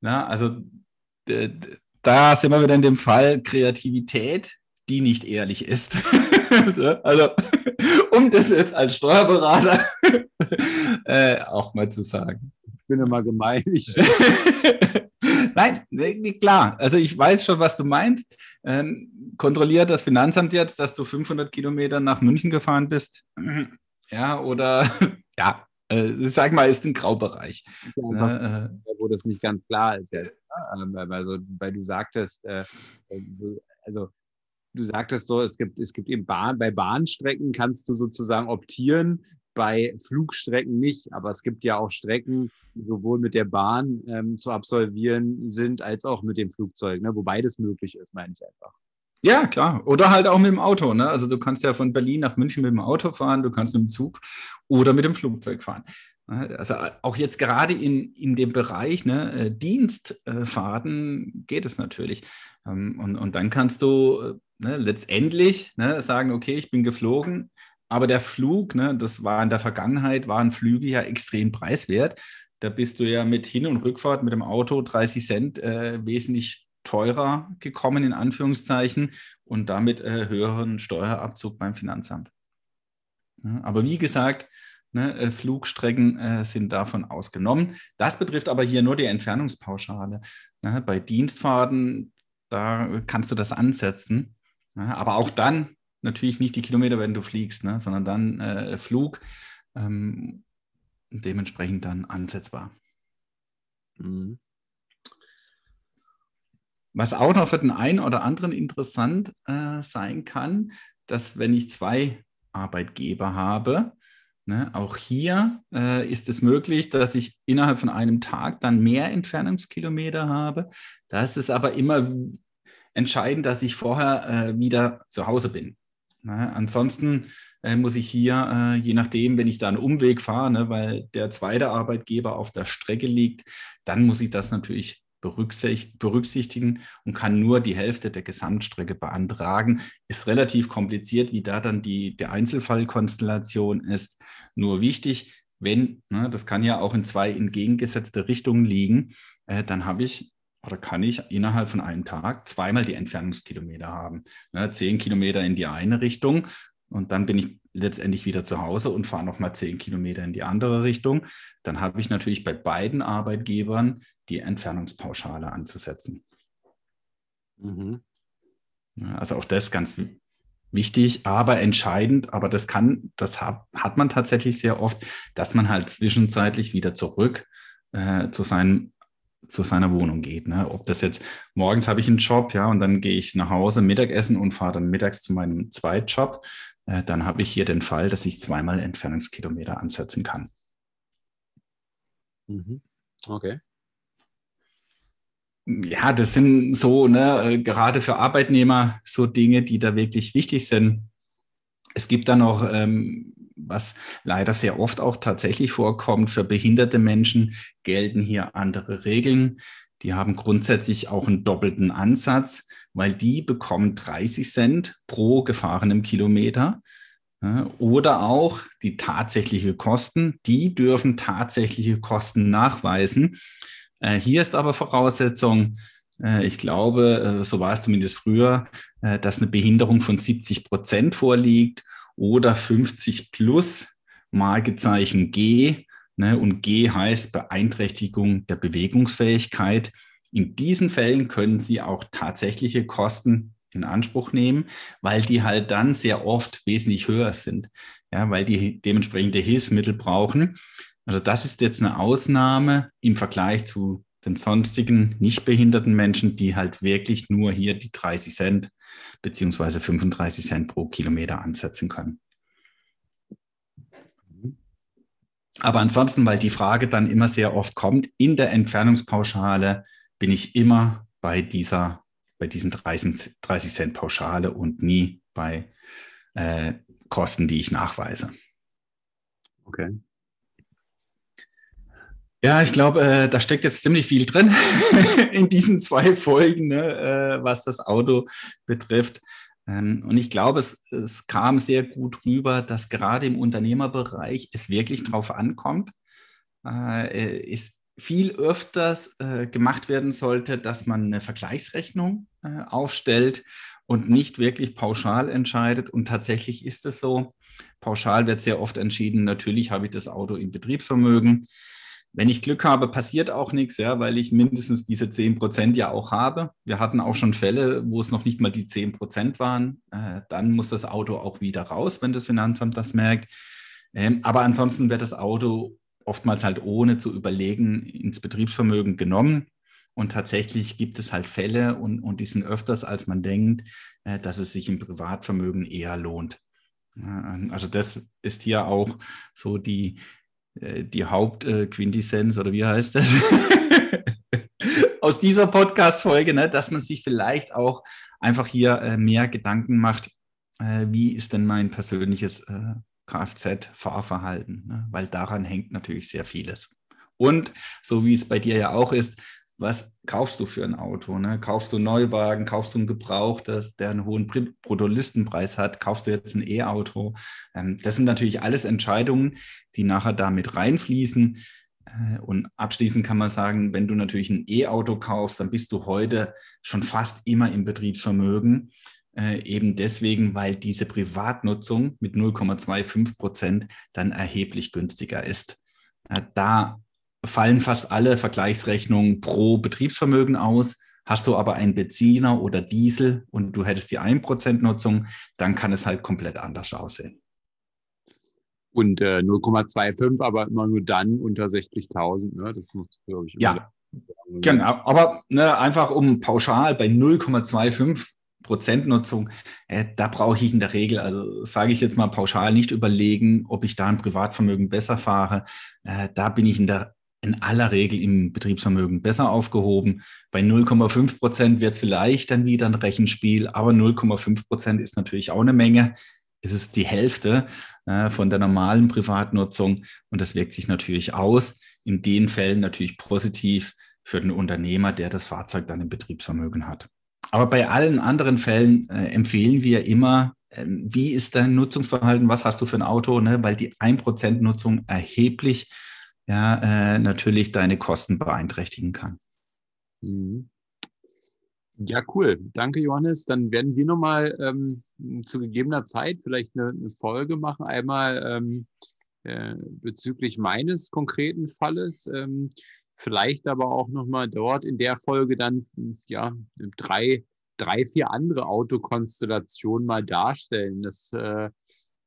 Ja, also da sind wir wieder in dem Fall Kreativität, die nicht ehrlich ist. also um das jetzt als Steuerberater äh, auch mal zu sagen. Ich bin immer gemein. Ich Nein, klar. Also ich weiß schon, was du meinst. Ähm, kontrolliert das Finanzamt jetzt, dass du 500 Kilometer nach München gefahren bist? Ja, oder ja, äh, sag mal, ist ein Graubereich. Ja, äh, äh, wo das nicht ganz klar ist. Ja. Ähm, also, weil du sagtest, äh, also du sagtest so, es gibt, es gibt eben Bahn, bei Bahnstrecken kannst du sozusagen optieren, bei Flugstrecken nicht, aber es gibt ja auch Strecken, die sowohl mit der Bahn ähm, zu absolvieren sind, als auch mit dem Flugzeug, ne? wo beides möglich ist, meine ich einfach. Ja, klar. Oder halt auch mit dem Auto. Ne? Also du kannst ja von Berlin nach München mit dem Auto fahren, du kannst mit dem Zug oder mit dem Flugzeug fahren. Also auch jetzt gerade in, in dem Bereich ne, äh, Dienstfahrten geht es natürlich. Ähm, und, und dann kannst du äh, ne, letztendlich ne, sagen, okay, ich bin geflogen, aber der Flug, ne, das war in der Vergangenheit, waren Flüge ja extrem preiswert. Da bist du ja mit Hin- und Rückfahrt mit dem Auto 30 Cent äh, wesentlich teurer gekommen, in Anführungszeichen, und damit äh, höheren Steuerabzug beim Finanzamt. Ja, aber wie gesagt, Ne, äh, Flugstrecken äh, sind davon ausgenommen. Das betrifft aber hier nur die Entfernungspauschale. Ne, bei Dienstfahrten, da kannst du das ansetzen. Ne, aber auch dann natürlich nicht die Kilometer, wenn du fliegst, ne, sondern dann äh, Flug ähm, dementsprechend dann ansetzbar. Mhm. Was auch noch für den einen oder anderen interessant äh, sein kann, dass wenn ich zwei Arbeitgeber habe, Ne, auch hier äh, ist es möglich, dass ich innerhalb von einem Tag dann mehr Entfernungskilometer habe. Da ist es aber immer entscheidend, dass ich vorher äh, wieder zu Hause bin. Ne, ansonsten äh, muss ich hier, äh, je nachdem, wenn ich da einen Umweg fahre, ne, weil der zweite Arbeitgeber auf der Strecke liegt, dann muss ich das natürlich berücksichtigen und kann nur die Hälfte der Gesamtstrecke beantragen. Ist relativ kompliziert, wie da dann die, die Einzelfallkonstellation ist. Nur wichtig, wenn, ne, das kann ja auch in zwei entgegengesetzte Richtungen liegen, äh, dann habe ich oder kann ich innerhalb von einem Tag zweimal die Entfernungskilometer haben. Ne, zehn Kilometer in die eine Richtung und dann bin ich letztendlich wieder zu Hause und fahre nochmal zehn Kilometer in die andere Richtung. Dann habe ich natürlich bei beiden Arbeitgebern die Entfernungspauschale anzusetzen. Mhm. Also auch das ganz wichtig, aber entscheidend, aber das kann, das hat, hat man tatsächlich sehr oft, dass man halt zwischenzeitlich wieder zurück äh, zu seinem zu seiner Wohnung geht. Ne? Ob das jetzt morgens habe ich einen Job, ja, und dann gehe ich nach Hause Mittagessen und fahre dann mittags zu meinem Zweitjob, äh, dann habe ich hier den Fall, dass ich zweimal Entfernungskilometer ansetzen kann. Mhm. Okay. Ja, das sind so, ne, gerade für Arbeitnehmer so Dinge, die da wirklich wichtig sind. Es gibt da noch, ähm, was leider sehr oft auch tatsächlich vorkommt, für behinderte Menschen gelten hier andere Regeln. Die haben grundsätzlich auch einen doppelten Ansatz, weil die bekommen 30 Cent pro gefahrenem Kilometer. Oder auch die tatsächliche Kosten, die dürfen tatsächliche Kosten nachweisen. Äh, hier ist aber Voraussetzung, äh, ich glaube, äh, so war es zumindest früher, dass eine Behinderung von 70 Prozent vorliegt oder 50 plus Markezeichen G. Ne, und G heißt Beeinträchtigung der Bewegungsfähigkeit. In diesen Fällen können Sie auch tatsächliche Kosten in Anspruch nehmen, weil die halt dann sehr oft wesentlich höher sind, ja, weil die dementsprechende Hilfsmittel brauchen. Also das ist jetzt eine Ausnahme im Vergleich zu den sonstigen nicht behinderten Menschen, die halt wirklich nur hier die 30 Cent beziehungsweise 35 Cent pro Kilometer ansetzen können. Aber ansonsten, weil die Frage dann immer sehr oft kommt, in der Entfernungspauschale bin ich immer bei dieser bei diesen 30, 30 Cent Pauschale und nie bei äh, Kosten, die ich nachweise. Okay. Ja, ich glaube, äh, da steckt jetzt ziemlich viel drin in diesen zwei Folgen, ne, äh, was das Auto betrifft. Ähm, und ich glaube, es, es, kam sehr gut rüber, dass gerade im Unternehmerbereich es wirklich darauf ankommt. Äh, ist viel öfters äh, gemacht werden sollte, dass man eine Vergleichsrechnung äh, aufstellt und nicht wirklich pauschal entscheidet. Und tatsächlich ist es so. Pauschal wird sehr oft entschieden, natürlich habe ich das Auto im Betriebsvermögen. Wenn ich Glück habe, passiert auch nichts, ja, weil ich mindestens diese 10 Prozent ja auch habe. Wir hatten auch schon Fälle, wo es noch nicht mal die 10 Prozent waren. Äh, dann muss das Auto auch wieder raus, wenn das Finanzamt das merkt. Ähm, aber ansonsten wird das Auto oftmals halt ohne zu überlegen ins Betriebsvermögen genommen. Und tatsächlich gibt es halt Fälle und, und die sind öfters, als man denkt, äh, dass es sich im Privatvermögen eher lohnt. Also das ist hier auch so die, die Hauptquintessenz oder wie heißt das? Aus dieser Podcast-Folge, ne, dass man sich vielleicht auch einfach hier äh, mehr Gedanken macht, äh, wie ist denn mein persönliches Kfz-Fahrverhalten, ne? weil daran hängt natürlich sehr vieles. Und so wie es bei dir ja auch ist, was kaufst du für ein Auto? Ne? Kaufst du einen Neuwagen, kaufst du ein gebrauchtes, der einen hohen Bruttolistenpreis hat, kaufst du jetzt ein E-Auto? Ähm, das sind natürlich alles Entscheidungen, die nachher damit reinfließen. Äh, und abschließend kann man sagen, wenn du natürlich ein E-Auto kaufst, dann bist du heute schon fast immer im Betriebsvermögen. Äh, eben deswegen, weil diese Privatnutzung mit 0,25 Prozent dann erheblich günstiger ist. Äh, da fallen fast alle Vergleichsrechnungen pro Betriebsvermögen aus. Hast du aber einen Benziner oder Diesel und du hättest die 1% Nutzung, dann kann es halt komplett anders aussehen. Und äh, 0,25, aber immer nur dann unter 60.000. Ne? Das muss, glaube ich, ja. Genau, aber ne, einfach um pauschal bei 0,25 Prozent Nutzung, äh, da brauche ich in der Regel, also sage ich jetzt mal pauschal, nicht überlegen, ob ich da ein Privatvermögen besser fahre. Äh, da bin ich in der in aller Regel im Betriebsvermögen besser aufgehoben. Bei 0,5 Prozent wird es vielleicht dann wieder ein Rechenspiel, aber 0,5 Prozent ist natürlich auch eine Menge. Es ist die Hälfte äh, von der normalen Privatnutzung und das wirkt sich natürlich aus. In den Fällen natürlich positiv für den Unternehmer, der das Fahrzeug dann im Betriebsvermögen hat. Aber bei allen anderen Fällen äh, empfehlen wir immer, äh, wie ist dein Nutzungsverhalten, was hast du für ein Auto, ne? weil die 1% Nutzung erheblich ja, äh, natürlich deine Kosten beeinträchtigen kann. Mhm. Ja, cool. Danke, Johannes. Dann werden wir nochmal ähm, zu gegebener Zeit vielleicht eine, eine Folge machen. Einmal ähm, äh, bezüglich meines konkreten Falles. Ähm, vielleicht aber auch nochmal dort in der Folge dann ja drei, drei, vier andere Autokonstellationen mal darstellen. Das äh,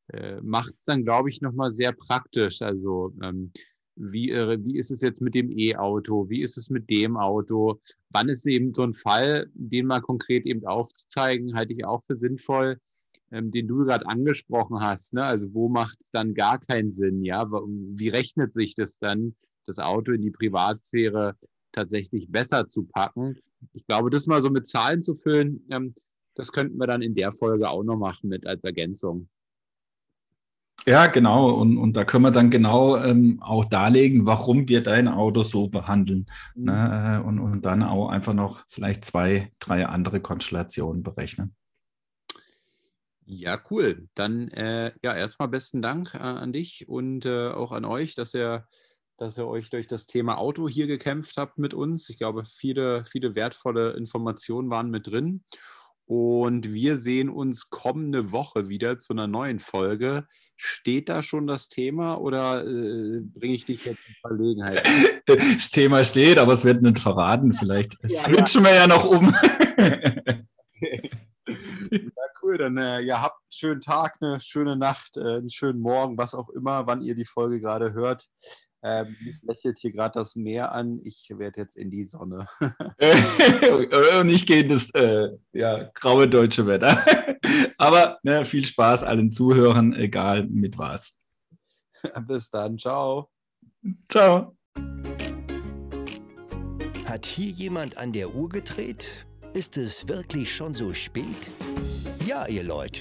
äh, macht es dann, glaube ich, nochmal sehr praktisch. Also ähm, wie, wie ist es jetzt mit dem E-Auto, wie ist es mit dem Auto, wann ist eben so ein Fall, den mal konkret eben aufzuzeigen, halte ich auch für sinnvoll, ähm, den du gerade angesprochen hast. Ne? Also wo macht es dann gar keinen Sinn? Ja, wie rechnet sich das dann, das Auto in die Privatsphäre tatsächlich besser zu packen? Ich glaube, das mal so mit Zahlen zu füllen, ähm, das könnten wir dann in der Folge auch noch machen mit als Ergänzung. Ja, genau. Und, und da können wir dann genau ähm, auch darlegen, warum wir dein Auto so behandeln. Mhm. Ne? Äh, und, und dann auch einfach noch vielleicht zwei, drei andere Konstellationen berechnen. Ja, cool. Dann äh, ja, erstmal besten Dank äh, an dich und äh, auch an euch, dass ihr, dass ihr euch durch das Thema Auto hier gekämpft habt mit uns. Ich glaube, viele, viele wertvolle Informationen waren mit drin. Und wir sehen uns kommende Woche wieder zu einer neuen Folge. Steht da schon das Thema oder äh, bringe ich dich jetzt in Verlegenheit? Das Thema steht, aber es wird nicht verraten. Vielleicht ja, switchen ja. wir ja noch um. ja, cool. Dann äh, ja, habt einen schönen Tag, eine schöne Nacht, äh, einen schönen Morgen, was auch immer, wann ihr die Folge gerade hört. Ähm, lächelt hier gerade das Meer an. Ich werde jetzt in die Sonne. Und ich gehe in das äh, ja, graue deutsche Wetter. Aber ne, viel Spaß allen Zuhörern, egal mit was. Bis dann. Ciao. Ciao. Hat hier jemand an der Uhr gedreht? Ist es wirklich schon so spät? Ja, ihr Leute,